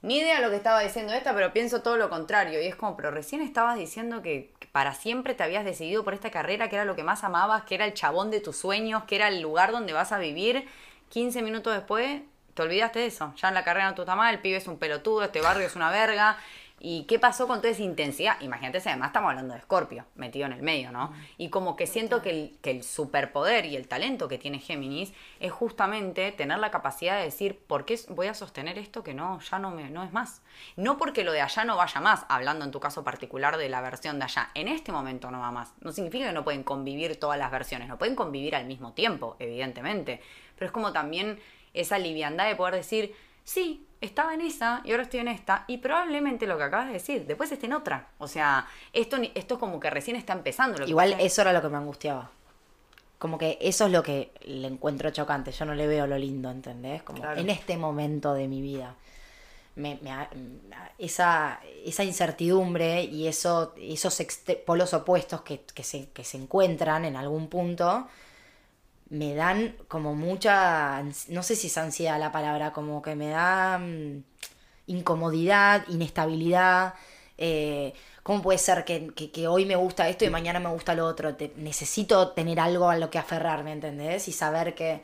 ni idea lo que estaba diciendo esta, pero pienso todo lo contrario. Y es como, pero recién estabas diciendo que para siempre te habías decidido por esta carrera, que era lo que más amabas, que era el chabón de tus sueños, que era el lugar donde vas a vivir. 15 minutos después, te olvidaste de eso. Ya en la carrera no te está mal, el pibe es un pelotudo, este barrio es una verga. ¿Y qué pasó con toda esa intensidad? Imagínate si además estamos hablando de Scorpio, metido en el medio, ¿no? Y como que siento que el, que el superpoder y el talento que tiene Géminis es justamente tener la capacidad de decir, ¿por qué voy a sostener esto que no, ya no, me, no es más? No porque lo de allá no vaya más, hablando en tu caso particular de la versión de allá. En este momento no va más. No significa que no pueden convivir todas las versiones, no pueden convivir al mismo tiempo, evidentemente. Pero es como también esa liviandad de poder decir, sí, estaba en esa y ahora estoy en esta, y probablemente lo que acabas de decir, después esté en otra. O sea, esto, ni- esto como que recién está empezando. Lo que Igual eso era lo que me angustiaba. Como que eso es lo que le encuentro chocante. Yo no le veo lo lindo, ¿entendés? Como Claro. en este momento de mi vida. Me, me ha- esa, esa incertidumbre y eso, esos polos opuestos que, que se, que se encuentran en algún punto me dan como mucha, no sé si es ansiedad la palabra, como que me da mm, incomodidad, inestabilidad. eh, ¿Cómo puede ser que, que- hoy me gusta esto y mañana me gusta lo otro? Necesito tener algo a lo que aferrarme, ¿entendés? Y saber que...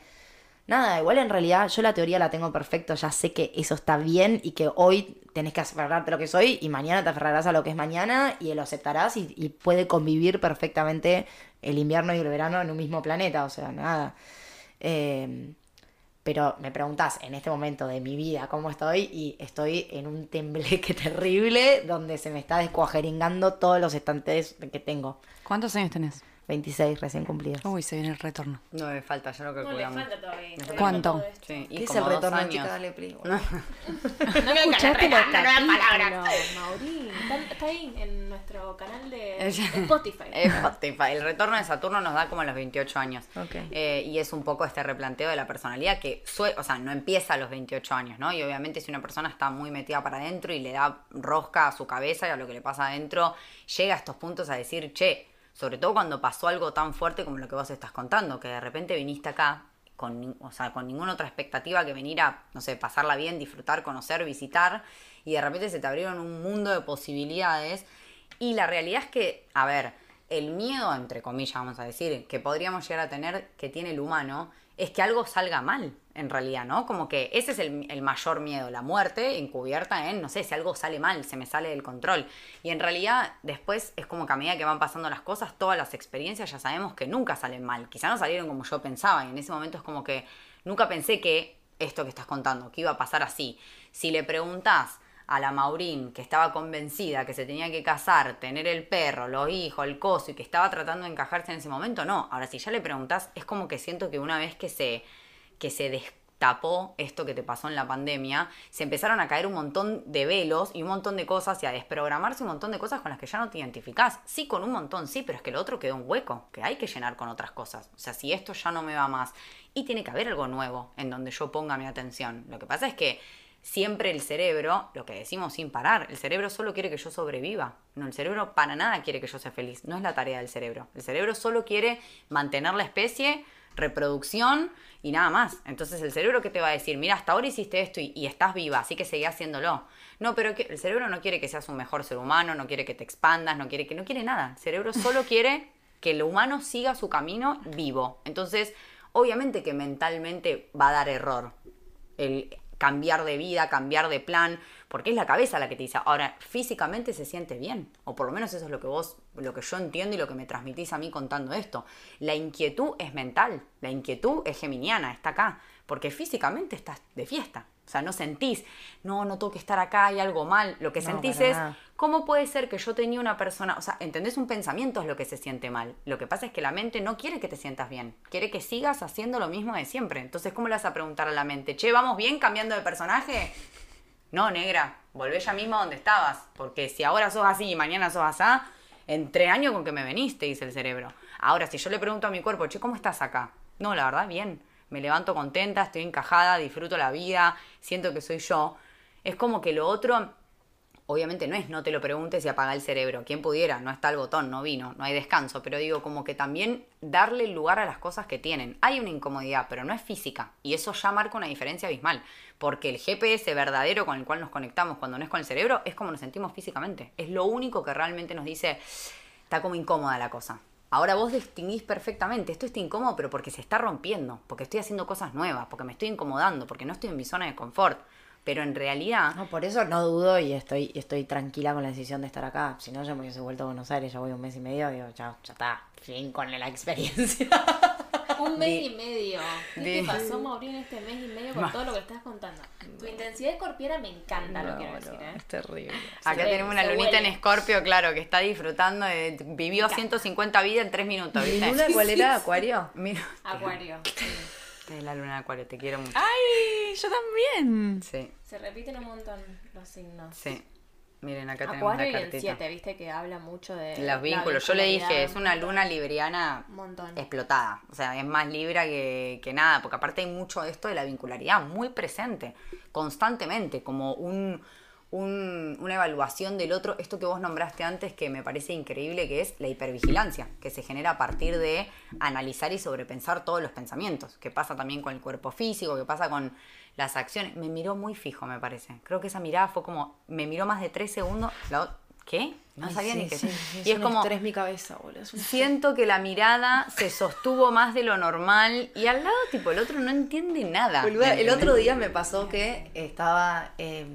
Nada, igual en realidad yo la teoría la tengo perfecto, ya sé que eso está bien y que hoy tenés que aferrarte a lo que soy y mañana te aferrarás a lo que es mañana y lo aceptarás y, puede convivir perfectamente el invierno y el verano en un mismo planeta, o sea, nada. Eh, pero me preguntás en este momento de mi vida cómo estoy y estoy en un tembleque terrible donde se me está descuajeringando todos los estantes que tengo. ¿Cuántos años tenés? 26 recién cumplidos. Uy, se viene el retorno. No me falta, yo lo No le calculamos. falta todavía. Me ¿Cuánto? Sí, y ¿Qué es el retorno, años. chica? Dale, play. No escuchaste los capítulos, Mauri. Está, está ahí en nuestro canal de Spotify. Spotify. El retorno de Saturno nos da como a los 28 años. Ok. Eh, y es un poco este replanteo de la personalidad que, sue- o sea, no empieza a los 28 años, ¿no? Y obviamente si una persona está muy metida para adentro y le da rosca a su cabeza y a lo que le pasa adentro, llega a estos puntos a decir, che, sobre todo cuando pasó algo tan fuerte como lo que vos estás contando, que de repente viniste acá con, o sea, con ninguna otra expectativa que venir a, no sé, pasarla bien, disfrutar, conocer, visitar, y de repente se te abrieron un mundo de posibilidades. Y la realidad es que, a ver, el miedo, entre comillas, vamos a decir, que podríamos llegar a tener, que tiene el humano, es que algo salga mal, en realidad, ¿no? Como que ese es el, el mayor miedo, la muerte encubierta en, no sé, si algo sale mal, se me sale del control. Y en realidad, después es como que a medida que van pasando las cosas, todas las experiencias ya sabemos que nunca salen mal. Quizá no salieron como yo pensaba, y en ese momento es como que nunca pensé que esto que estás contando, que iba a pasar así. Si le preguntás a la Maurín, que estaba convencida que se tenía que casar, tener el perro, los hijos, el coso, y que estaba tratando de encajarse en ese momento, no. Ahora, si ya le preguntás, es como que siento que una vez que se, que se destapó esto que te pasó en la pandemia, se empezaron a caer un montón de velos y un montón de cosas y a desprogramarse un montón de cosas con las que ya no te identificás. Sí, con un montón, sí, pero es que el otro quedó un hueco, que hay que llenar con otras cosas. O sea, si esto ya no me va más. Y tiene que haber algo nuevo en donde yo ponga mi atención. Lo que pasa es que siempre el cerebro, lo que decimos sin parar, el cerebro solo quiere que yo sobreviva. No, el cerebro para nada quiere que yo sea feliz. No es la tarea del cerebro. El cerebro solo quiere mantener la especie, reproducción y nada más. Entonces el cerebro que te va a decir, mira, hasta ahora hiciste esto y, y estás viva, así que seguí haciéndolo. No, pero que, el cerebro no quiere que seas un mejor ser humano, no quiere que te expandas, no quiere que no quiere nada. El cerebro solo quiere que el humano siga su camino vivo. Entonces, obviamente que mentalmente va a dar error. El, cambiar de vida, cambiar de plan, porque es la cabeza la que te dice, ahora físicamente se siente bien, o por lo menos eso es lo que vos, lo que yo entiendo y lo que me transmitís a mí contando esto. La inquietud es mental, la inquietud es geminiana, está acá, porque físicamente estás de fiesta. O sea, no sentís, no, no tengo que estar acá, hay algo mal. Lo que No, sentís es, nada. ¿cómo puede ser que yo tenía una persona, o sea, entendés un pensamiento es lo que se siente mal? Lo que pasa es que la mente no quiere que te sientas bien, quiere que sigas haciendo lo mismo de siempre. Entonces, ¿cómo le vas a preguntar a la mente, che, vamos bien cambiando de personaje? No, negra, volvé ya mismo donde estabas, porque si ahora sos así y mañana sos asá, en tres años con que me veniste, dice el cerebro. Ahora, si yo le pregunto a mi cuerpo, che, ¿cómo estás acá? No, la verdad, bien. Me levanto contenta, estoy encajada, disfruto la vida, siento que soy yo. Es como que lo otro, obviamente no es no te lo preguntes y apaga el cerebro. Quien pudiera, no está el botón, no vino, no hay descanso. Pero digo, como que también darle lugar a las cosas que tienen. Hay una incomodidad, pero no es física. Y eso ya marca una diferencia abismal. Porque el GPS verdadero con el cual nos conectamos cuando no es con el cerebro es como nos sentimos físicamente. Es lo único que realmente nos dice, está como incómoda la cosa. Ahora vos distinguís perfectamente, esto está incómodo, pero porque se está rompiendo, porque estoy haciendo cosas nuevas, porque me estoy incomodando, porque no estoy en mi zona de confort. Pero en realidad, No, por eso no dudo y estoy, estoy tranquila con la decisión de estar acá. Si no, ya me hubiese vuelto a Buenos Aires, ya voy un mes y medio, digo, ya, ya está, fin con la experiencia. Un mes y medio. ¿Qué te pasó, Maureen, este mes y medio con todo lo que estás contando? Tu intensidad escorpiana me encanta, lo quiero decir, ¿eh? es terrible. acá tenemos una lunita huele. en Escorpio, claro, que está disfrutando, de, vivió 150 vidas en 3 minutos, ¿Mi ¿viste? luna cuál era? ¿Acuario? Mira, Acuario. sí. Es la luna de Acuario, te quiero mucho. ¡Ay! Yo también. Sí, Se repiten un montón los signos. sí. Miren, acá tenemos Acuario y la el cartita. 7, viste que habla mucho de. Los la vínculos. Yo le dije, es una un luna libriana montón. explotada. O sea, es más libra que, que nada, porque aparte hay mucho de esto de la vincularidad muy presente, constantemente, como un, un- una evaluación del otro. Esto que vos nombraste antes, que me parece increíble, que es la hipervigilancia, que se genera a partir de analizar y sobrepensar todos los pensamientos, que pasa también con el cuerpo físico, que pasa con las acciones. Me miró muy fijo, me parece. Creo que esa mirada fue como, me miró más de tres segundos. La ¿Qué? No Ay, sabía sí, ni qué. sí, sí, y es como, estrés mi cabeza, boludo. Siento que la mirada se sostuvo más de lo normal y al lado, tipo, el otro no entiende nada. Boluda, ¿me el otro día me pasó que estaba eh,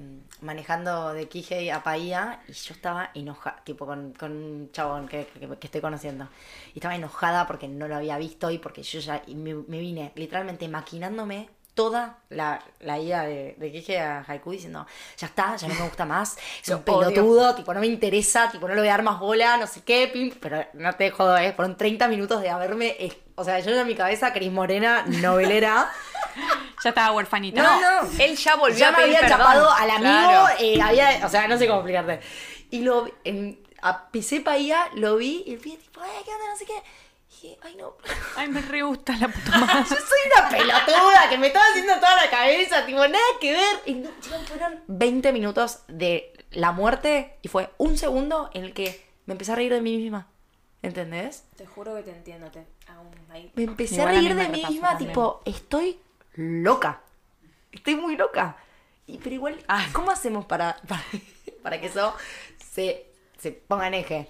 manejando de Quijay a Bahía y yo estaba enojada, tipo con, con un chabón que, que- que estoy conociendo. Y estaba enojada porque no lo había visto y porque yo ya me, me vine literalmente maquinándome toda la, la ida de, de Quijay a Haiku diciendo, ya está, ya no me gusta más, es un pelotudo, tipo no me interesa, tipo no le voy a dar más bola, no sé qué, pim, pero no te jodo, eh, fueron 30 minutos de haberme, o sea, yo en mi cabeza, Cris Morena, novelera. Ya estaba huerfanita. No, no. Él ya volvió ya a me pedir había perdón. chapado al amigo, Claro. eh, había, o sea, no sé cómo explicarte. Y lo, en, a, pisé para allá, lo vi, y el pibe tipo, ay, ¿qué onda? No sé qué. Y dije, ay, no, Ay, me re gusta la puta madre. yo soy una pelotuda que me estaba haciendo toda la cabeza, tipo, nada que ver. Y no, chicos, fueron 20 minutos de la muerte y fue un segundo en el que me empecé a reír de mí misma. ¿Entendés? Te juro que te entiendo. Te, aún ahí. Me empecé Igual a reír me de mí misma, también. tipo, estoy loca. Estoy muy loca. Y, pero igual, Ah. ¿cómo hacemos para, para, para que eso se, se ponga en eje?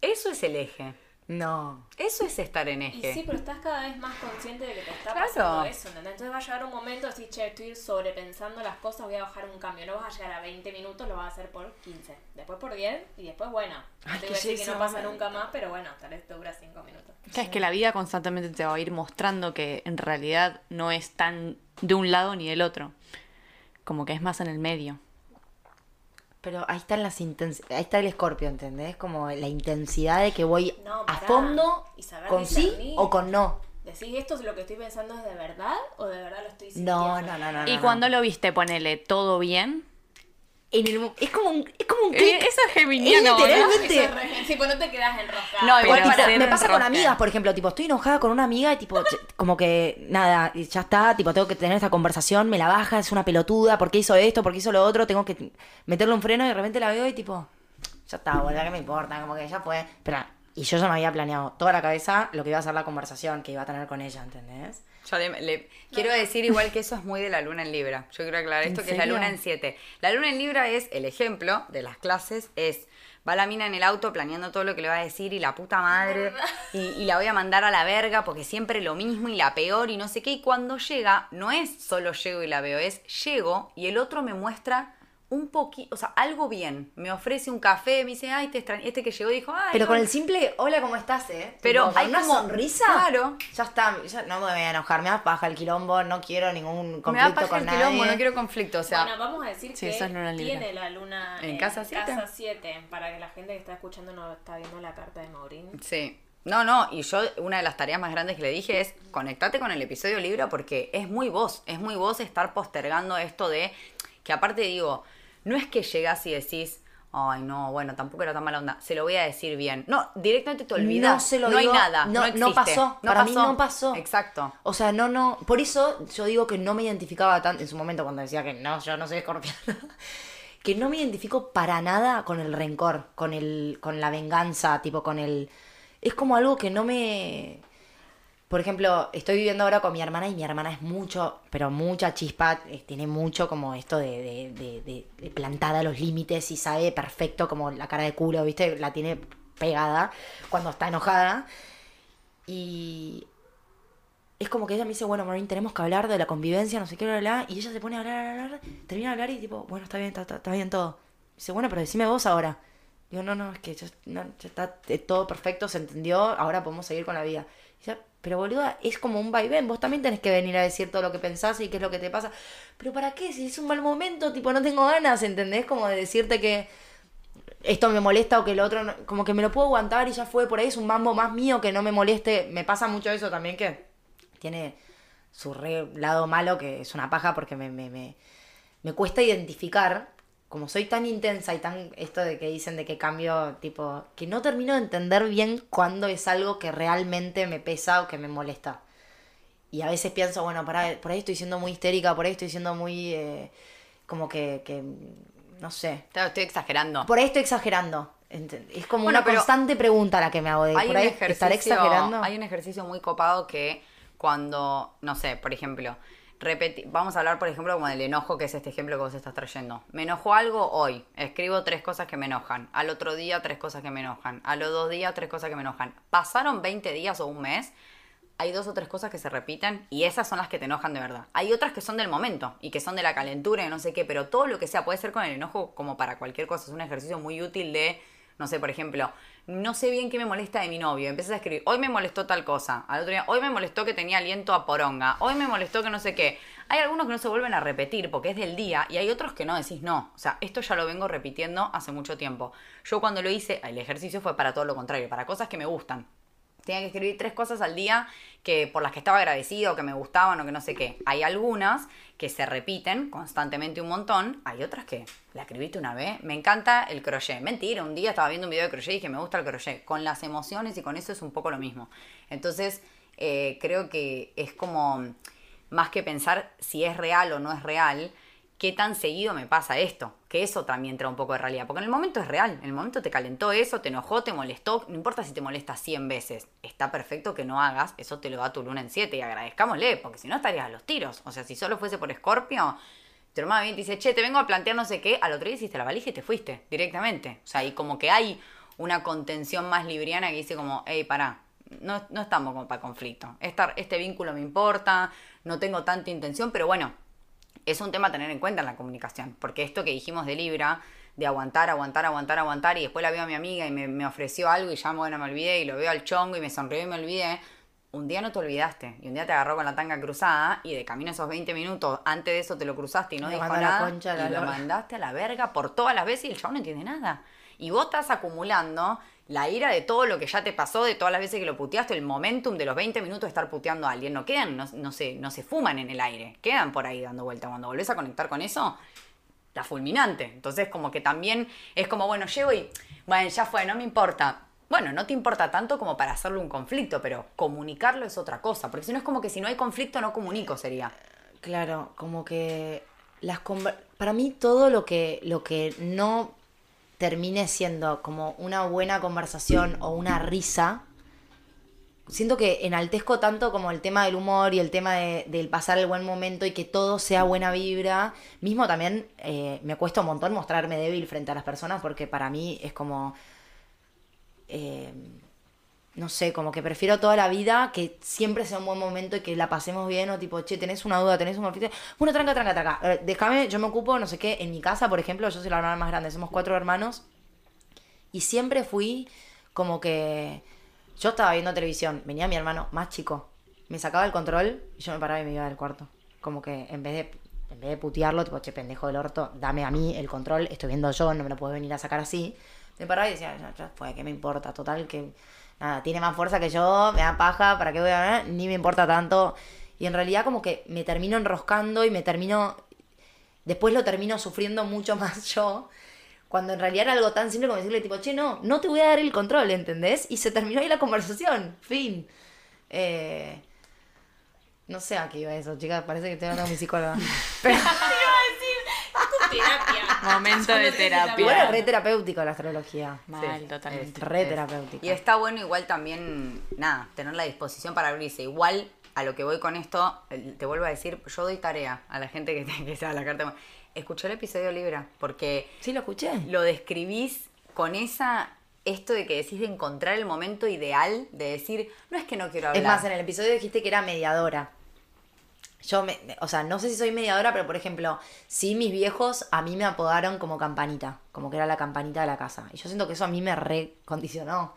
Eso es el eje. No. Eso es estar en Y eje. sí, pero estás cada vez más consciente de que te está Claro. pasando eso, ¿entendés? Entonces va a llegar un momento así, che, estoy sobrepensando las cosas, voy a bajar un cambio. No vas a llegar a 20 minutos, lo vas a hacer por 15. Después por 10 y después, bueno. No Ay, te que voy a decir que no pasa nunca más, pero bueno, tal vez te dura 5 minutos. Es que la vida constantemente te va a ir mostrando que en realidad no es tan de un lado ni del otro. Como que es más en el medio. Pero ahí están las intens- ahí está el escorpio, ¿entendés? Como la intensidad de que voy No, a fondo Y saber con sí o con no. ¿Decís esto es lo que estoy pensando es de verdad o de verdad lo estoy sintiendo? No, no, no, no. Y no, cuando no. lo viste, ponele todo bien. En el mo- es como un, es como un Eh, clic. eso es geminiano, Es ¿no? literalmente- Eso es re- Sí, pues no te quedas enroscada. No, Pero igual tipo, me pasa con amigas, por ejemplo, tipo, estoy enojada con una amiga y tipo, como que, nada, y ya está, tipo, tengo que tener esta conversación, me la baja, es una pelotuda, ¿por qué hizo esto? ¿Por qué hizo lo otro? Tengo que meterle un freno y de repente la veo y tipo, ya está, boludo, ¿qué me importa? Como que ya fue. Pero, y yo ya me había planeado toda la cabeza lo que iba a ser la conversación que iba a tener con ella, ¿entendés? Yo le- le- quiero decir igual que eso es muy de la luna en Libra. Yo quiero aclarar ¿En esto que es la luna en 7. La luna en Libra es el ejemplo de las clases, es va la mina en el auto planeando todo lo que le va a decir y la puta madre y, y la voy a mandar a la verga porque siempre lo mismo y la peor y no sé qué. Y cuando llega, no es solo llego y la veo, es llego y el otro me muestra un poquito, o sea, algo bien. Me ofrece un café, me dice, ay, te extrañé. Este que llegó dijo, ay, Pero con hola". el simple, hola, ¿cómo estás, eh? Pero hay una como- sonrisa. Claro. Ya está, ya no me voy a enojar, me da paja el quilombo, no quiero ningún me da conflicto paja con el nadie. quilombo, no quiero conflicto, o sea, bueno, vamos a decir Sí, que eso es luna libre. tiene la luna ¿En casa siete? casa 7, para que la gente que está escuchando no está viendo la carta de Maurín. Sí. No, no, y yo una de las tareas más grandes que le dije es conectate con el episodio Libra porque es muy vos, es muy vos estar postergando esto de que aparte digo, no es que llegás y decís, ay no, bueno, tampoco era tan mala onda, se lo voy a decir bien. No, directamente te olvidas. No se lo no digo, hay nada, no- no, no pasó, para mí no pasó. Exacto. O sea, no, no. Por eso yo digo que no me identificaba tanto en su momento cuando decía que no, yo no soy escorpiana. que no me identifico para nada con el rencor, con el, con la venganza, tipo con el. Es como algo que no me. Por ejemplo, estoy viviendo ahora con mi hermana y mi hermana es mucho, pero mucha chispa, eh, tiene mucho como esto de, de, de- plantada a los límites y sabe perfecto como la cara de culo, ¿viste? La tiene pegada cuando está enojada. Y es como que ella me dice, bueno, Maureen, tenemos que hablar de la convivencia, no sé qué, bla, bla, bla", y ella se pone a hablar, termina de hablar y tipo, bueno, está bien, está, bien todo. Dice, bueno, pero decime vos ahora. Digo, no, no, es que ya, no, está eh, todo perfecto, se entendió, ahora podemos seguir con la vida. Dice, pero boluda, es como un vaivén, vos también tenés que venir a decir todo lo que pensás y qué es lo que te pasa. Pero ¿para qué? Si es un mal momento, tipo, no tengo ganas, ¿entendés? Como de decirte que esto me molesta o que el otro, no- como que me lo puedo aguantar y ya fue, por ahí es un mambo más mío que no me moleste. Me pasa mucho eso también que tiene su re lado malo que es una paja porque me, me, me, me cuesta identificar, como soy tan intensa y tan esto de que dicen de que cambio, tipo, que no termino de entender bien cuándo es algo que realmente me pesa o que me molesta. Y a veces pienso, bueno, por ahí, por ahí estoy siendo muy histérica, por ahí estoy siendo muy, eh, como que, que, no sé, Claro, estoy exagerando. por ahí estoy exagerando. Es como Bueno, una constante pregunta la que me hago de hay por ahí estaré exagerando. Hay un ejercicio muy copado que cuando, no sé, por ejemplo, repeti- vamos a hablar, por ejemplo, como del enojo, que es este ejemplo que vos estás trayendo. Me enojó algo hoy, escribo tres cosas que me enojan. Al otro día, tres cosas que me enojan. A los dos días, tres cosas que me enojan. Pasaron 20 días o un mes, hay dos o tres cosas que se repiten y esas son las que te enojan de verdad. Hay otras que son del momento y que son de la calentura y no sé qué, pero todo lo que sea puede ser con el enojo como para cualquier cosa. Es un ejercicio muy útil de, no sé, por ejemplo, no sé bien qué me molesta de mi novio. Empiezas a escribir, hoy me molestó tal cosa. Al otro día, hoy me molestó que tenía aliento a poronga. Hoy me molestó que no sé qué. Hay algunos que no se vuelven a repetir porque es del día y hay otros que no decís no. O sea, esto ya lo vengo repitiendo hace mucho tiempo. Yo cuando lo hice, el ejercicio fue para todo lo contrario, para cosas que me gustan. Tenía que escribir tres cosas al día que por las que estaba agradecido, que me gustaban o que no sé qué. Hay algunas que se repiten constantemente un montón. Hay otras que la escribiste una vez. Me encanta el crochet. Mentira, un día estaba viendo un video de crochet y dije me gusta el crochet. Con las emociones y con eso es un poco lo mismo. Entonces, eh, creo que es como más que pensar si es real o no es real, qué tan seguido me pasa esto. Eso también trae un poco de realidad. Porque en el momento es real. En el momento te calentó eso, te enojó, te molestó. No importa si te molesta 100 veces. Está perfecto que no hagas. Eso te lo da tu luna en 7. Y agradezcámosle. Porque si no estarías a los tiros. O sea, si solo fuese por Escorpio. Tu hermana viene y te dice, che, te vengo a plantear no sé qué. Al otro día hiciste la valija y te fuiste directamente. O sea, y como que hay una contención más libriana que dice como, hey, pará, no, no estamos como para conflicto. Este vínculo me importa, no tengo tanta intención, pero bueno, es un tema a tener en cuenta en la comunicación, porque esto que dijimos de Libra, de aguantar, aguantar, aguantar, aguantar, y después la veo a mi amiga y me, me ofreció algo y ya, bueno, me olvidé, y lo veo al chongo y me sonrió y me olvidé, un día no te olvidaste y un día te agarró con la tanga cruzada y de camino esos 20 minutos, antes de eso te lo cruzaste y no dijo la nada la y lo mandaste a la verga por todas las veces y el no entiende nada. Y vos estás acumulando la ira de todo lo que ya te pasó, de todas las veces que lo puteaste, el momentum de los 20 minutos de estar puteando a alguien. No quedan, no, no se, no se fuman en el aire, quedan por ahí dando vuelta. Cuando volvés a conectar con eso, la fulminante. Entonces, como que también es como, bueno, llego y, bueno, ya fue, no me importa. Bueno, no te importa tanto como para hacerle un conflicto, pero comunicarlo es otra cosa. Porque si no es como que si no hay conflicto, no comunico, sería. Claro, como que las para mí todo lo que lo que no termine siendo como una buena conversación o una risa, siento que enaltezco tanto como el tema del humor y el tema de- del pasar el buen momento y que todo sea buena vibra. Mismo también eh, me cuesta un montón mostrarme débil frente a las personas porque para mí es como... eh, no sé, como que prefiero toda la vida que siempre sea un buen momento y que la pasemos bien o tipo, che, tenés una duda, tenés un conflicto. Bueno, tranca, tranca, tranca. Eh, déjame, yo me ocupo, no sé qué, en mi casa, por ejemplo, yo soy la hermana más grande, somos cuatro hermanos y siempre fui como que yo estaba viendo televisión, venía mi hermano más chico, me sacaba el control y yo me paraba y me iba del cuarto. Como que en vez de en vez de putearlo, tipo, che, pendejo del orto, dame a mí el control, estoy viendo yo, no me lo puedes venir a sacar así. Me paraba y decía, ya, ya fue, ¿qué me importa? Total, que nada, tiene más fuerza que yo, me da paja, ¿para qué voy a ver? Ni me importa tanto. Y en realidad como que me termino enroscando y me termino después lo termino sufriendo mucho más yo. Cuando en realidad era algo tan simple como decirle, tipo, che, no, no te voy a dar el control, ¿entendés? Y se terminó ahí la conversación. Fin. Eh, no sé a qué iba eso, chicas. Parece que estoy hablando con mi psicóloga. Pero Terapia. Momento de terapia. igual es re terapéutico la astrología. Mal, Sí, totalmente. Re Es- terapéutico. Y está bueno igual también, nada, tener la disposición para abrirse. Igual a lo que voy con esto, te vuelvo a decir, yo doy tarea a la gente que, te- que sea la carta. Escuchó el episodio Libra, porque ¿Sí lo escuché? lo describís con esa, esto de que decís de encontrar el momento ideal, de decir, no es que no quiero hablar. Es más, en el episodio dijiste que era mediadora. Yo, me, o sea, no sé si soy mediadora, pero por ejemplo, sí mis viejos a mí me apodaron como campanita, como que era la campanita de la casa. Y yo siento que eso a mí me recondicionó.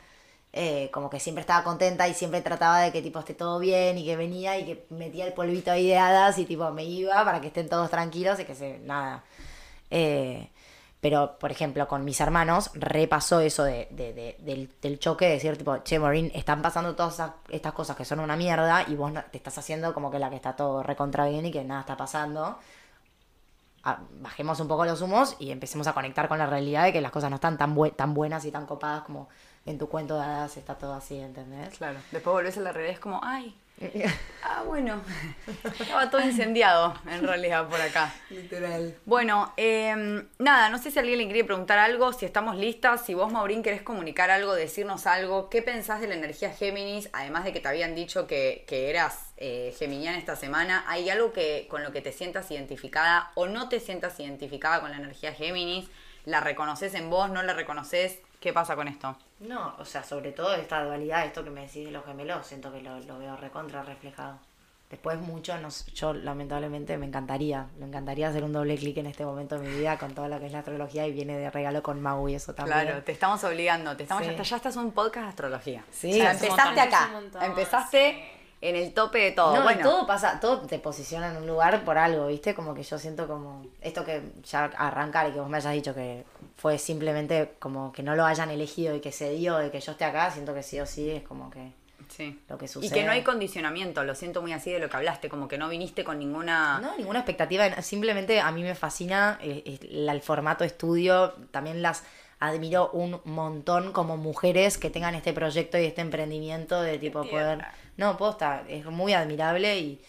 Eh, como que siempre estaba contenta y siempre trataba de que tipo esté todo bien y que venía y que metía el polvito ahí de hadas y tipo me iba para que estén todos tranquilos y que se, nada. Eh, pero, por ejemplo, con mis hermanos repasó eso de, de- de- del, del choque de decir, tipo, che, Maureen, están pasando todas esas- estas cosas que son una mierda y vos te estás haciendo como que la que está todo recontra bien y que nada está pasando. Ah, bajemos un poco los humos y empecemos a conectar con la realidad de que las cosas no están tan, tan buenas y tan copadas como en tu cuento de hadas está todo así, ¿entendés? Claro, después volvés a la realidad, es como, ay, ah, bueno, estaba todo incendiado en realidad por acá. Literal. Bueno, eh, nada, no sé si alguien le quiere preguntar algo, si estamos listas, si vos, Maurín, querés comunicar algo, decirnos algo, ¿qué pensás de la energía Géminis? Además de que te habían dicho que, que eras eh, geminiana esta semana, ¿hay algo que con lo que te sientas identificada o no te sientas identificada con la energía Géminis? ¿La reconoces en vos, no la reconoces? ¿Qué pasa con esto? No, o sea, sobre todo esta dualidad, esto que me decís de los gemelos, siento que lo, lo veo recontra reflejado. Después mucho, no yo lamentablemente me encantaría, me encantaría hacer un doble clic en este momento de mi vida con todo lo que es la astrología y viene de regalo con Mau y eso también. Claro, te estamos obligando, te estamos Sí. ya, está- ya estás un podcast de astrología. Sí, O sea, empezaste montón. acá, empezaste sí. En el tope de todo. No, y bueno, todo pasa, todo te posiciona en un lugar por algo, ¿viste? Como que yo siento como esto que ya arrancar y que vos me hayas dicho que fue simplemente como que no lo hayan elegido y que se dio de que yo esté acá, siento que sí o sí es como que Sí. lo que Y sucede. que no hay condicionamiento, lo siento muy así de lo que hablaste, como que no viniste con ninguna... No, ninguna expectativa. Simplemente a mí me fascina eh, el formato estudio. También las admiro un montón como mujeres que tengan este proyecto y este emprendimiento de tipo poder... No, posta, es muy admirable y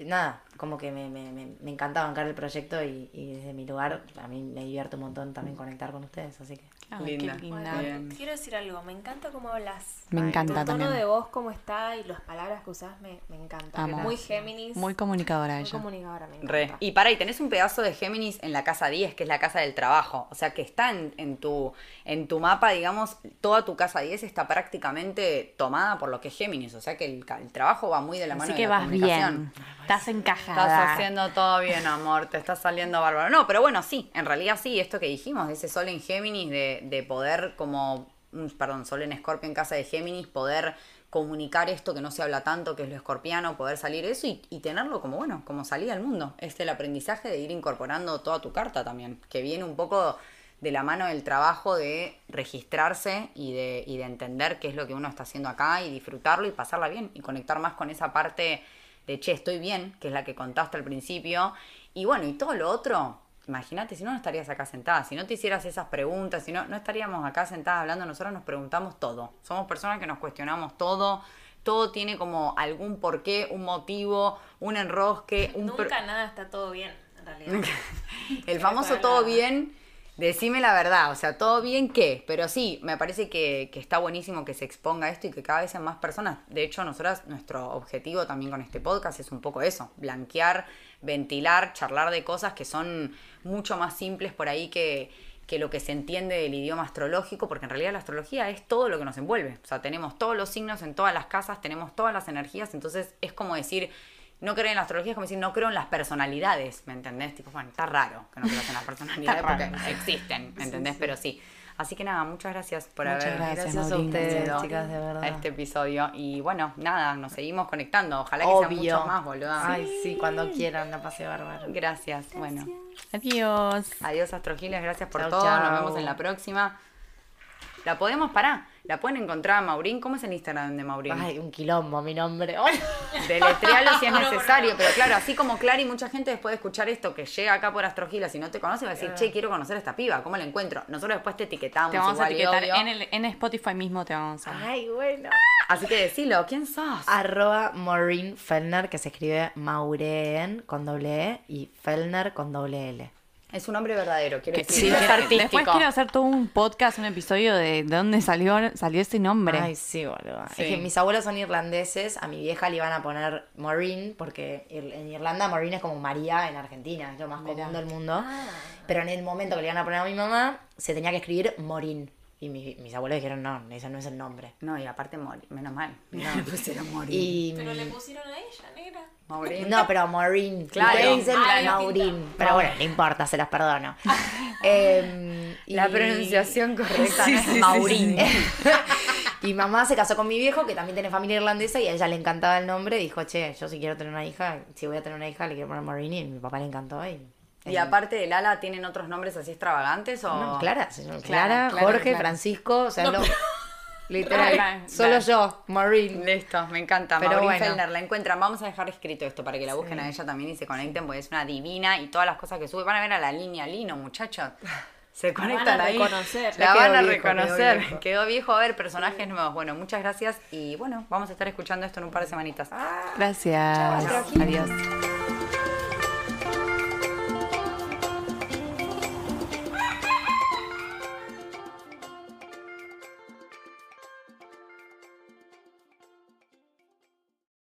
nada, como que me, me, me, encanta bancar el proyecto y, y desde mi lugar a mí me divierte un montón también conectar con ustedes, así que... Ay, Linda. qué linda. Bueno, Bien. quiero decir algo, me encanta cómo hablas. Me encanta Tu tono también. de voz, cómo está y las palabras que usás me, me encanta. Amo. Muy Géminis. Muy comunicadora muy ella. comunicadora, me encanta. Re. Y para, y tenés un pedazo de Géminis en la casa 10, que es la casa del trabajo. O sea, que está en, en tu, en tu mapa, digamos, toda tu casa 10 está prácticamente tomada por lo que es Géminis. O sea, que el, el trabajo va muy de la mano Así de que la vas comunicación. bien. Estás encajada. Estás haciendo todo bien, amor, te está saliendo bárbaro. No, pero bueno, sí, en realidad sí, esto que dijimos, de ese sol en Géminis, de, de poder como, un- perdón, sol en Escorpio en casa de Géminis, poder comunicar esto que no se habla tanto, que es lo escorpiano, poder salir eso y, y tenerlo como, bueno, como salida al mundo. Es el aprendizaje de ir incorporando toda tu carta también, que viene un poco de la mano del trabajo de registrarse y de, y de entender qué es lo que uno está haciendo acá y disfrutarlo y pasarla bien y conectar más con esa parte de, che, estoy bien, que es la que contaste al principio. Y bueno, y todo lo otro, imagínate, si no, no estarías acá sentada, si no te hicieras esas preguntas, si no, no estaríamos acá sentadas hablando, nosotros nos preguntamos todo. Somos personas que nos cuestionamos todo. Todo tiene como algún porqué, un motivo, un enrosque, un... Nunca nada está todo bien, en realidad. el famoso todo bien, decime la verdad, o sea, todo bien qué, pero sí, me parece que, que está buenísimo que se exponga esto y que cada vez sean más personas. De hecho, nosotras, nuestro objetivo también con este podcast es un poco eso, blanquear, ventilar, charlar de cosas que son mucho más simples por ahí que, que lo que se entiende del idioma astrológico, porque en realidad la astrología es todo lo que nos envuelve. O sea, tenemos todos los signos en todas las casas, tenemos todas las energías, entonces es como decir, no creo en la astrología, es como decir, no creo en las personalidades, ¿me entendés? Tipo, bueno, está raro que no creas en las personalidades porque existen, ¿me entendés? Pero sí. Así que nada, muchas gracias por Muchas haber gracias, Gracias a ustedes, chicas, de verdad. a este episodio. Y bueno, nada, nos seguimos conectando. Ojalá que sean muchos más, boludo. Ay, sí, cuando quieran, la pasé bárbaro. Gracias. Bueno, Adiós. adiós, Astrogiles. Gracias por Chau, todo. chau. Nos vemos en la próxima. La podemos parar. La pueden encontrar a Maurín. ¿Cómo es el Instagram de Maurín? Ay, un quilombo, mi nombre. Deletrealo si es necesario, pero claro, así como Clara y mucha gente después de escuchar esto que llega acá por Astrogilas y no te conoce, va a decir, che, quiero conocer a esta piba, ¿cómo la encuentro? Nosotros después te etiquetamos. Te vamos a igual etiquetar obvio. en, el, en Spotify mismo, te vamos a... Ay, bueno. Así que decilo, ¿quién sos? Arroba Maureen Fellner, que se escribe Maureen con doble E y Fellner con doble L. Es un nombre verdadero, quiero Que- decir. sí, no es que- artístico. después quiero hacer todo un podcast, un episodio de, de dónde salió, salió ese nombre. Ay, sí, boludo. Sí. Es que mis abuelos son irlandeses, a mi vieja le iban a poner Maureen, porque en Irlanda Maureen es como María en Argentina, es lo más común del mundo. Pero en el momento que le iban a poner a mi mamá, se tenía que escribir Morín. Y mi- mis abuelos dijeron, no, ese no es el nombre. No, y aparte Mori, menos mal. No, le pusieron Mori. Y... Pero le pusieron a ella, negra. Maurín. No, pero Maureen. Claro. Dicen Ah, Maureen. Pero bueno, no importa, se las perdono. Em, La y- pronunciación correcta Sí, no es sí, sí, Maurín. y mamá se casó con mi viejo, que también tiene familia irlandesa, y a ella le encantaba el nombre. Dijo, che, yo si quiero tener una hija, si voy a tener una hija, le quiero poner Maureen. Y a mi papá le encantó. Y, Y aparte de Lala, ¿tienen otros nombres así extravagantes o...? No, Clara, Clara, Clara, Clara, Jorge, Clara. Francisco, o sea, lo- literal, solo yo, Maureen. Listo, me encanta. Pero Maureen bueno. Fellner, la encuentran. Vamos a dejar escrito esto para que la busquen a ella también y se conecten, porque es una divina y todas las cosas que sube. Van a ver a la línea Lino, muchachos. Se van a conectan ahí. reconocer. La van a viejo, quedó reconocer. viejo. Quedó viejo a ver personajes nuevos. Bueno, muchas gracias y bueno, vamos a estar escuchando esto en un par de semanitas. Gracias. Adiós.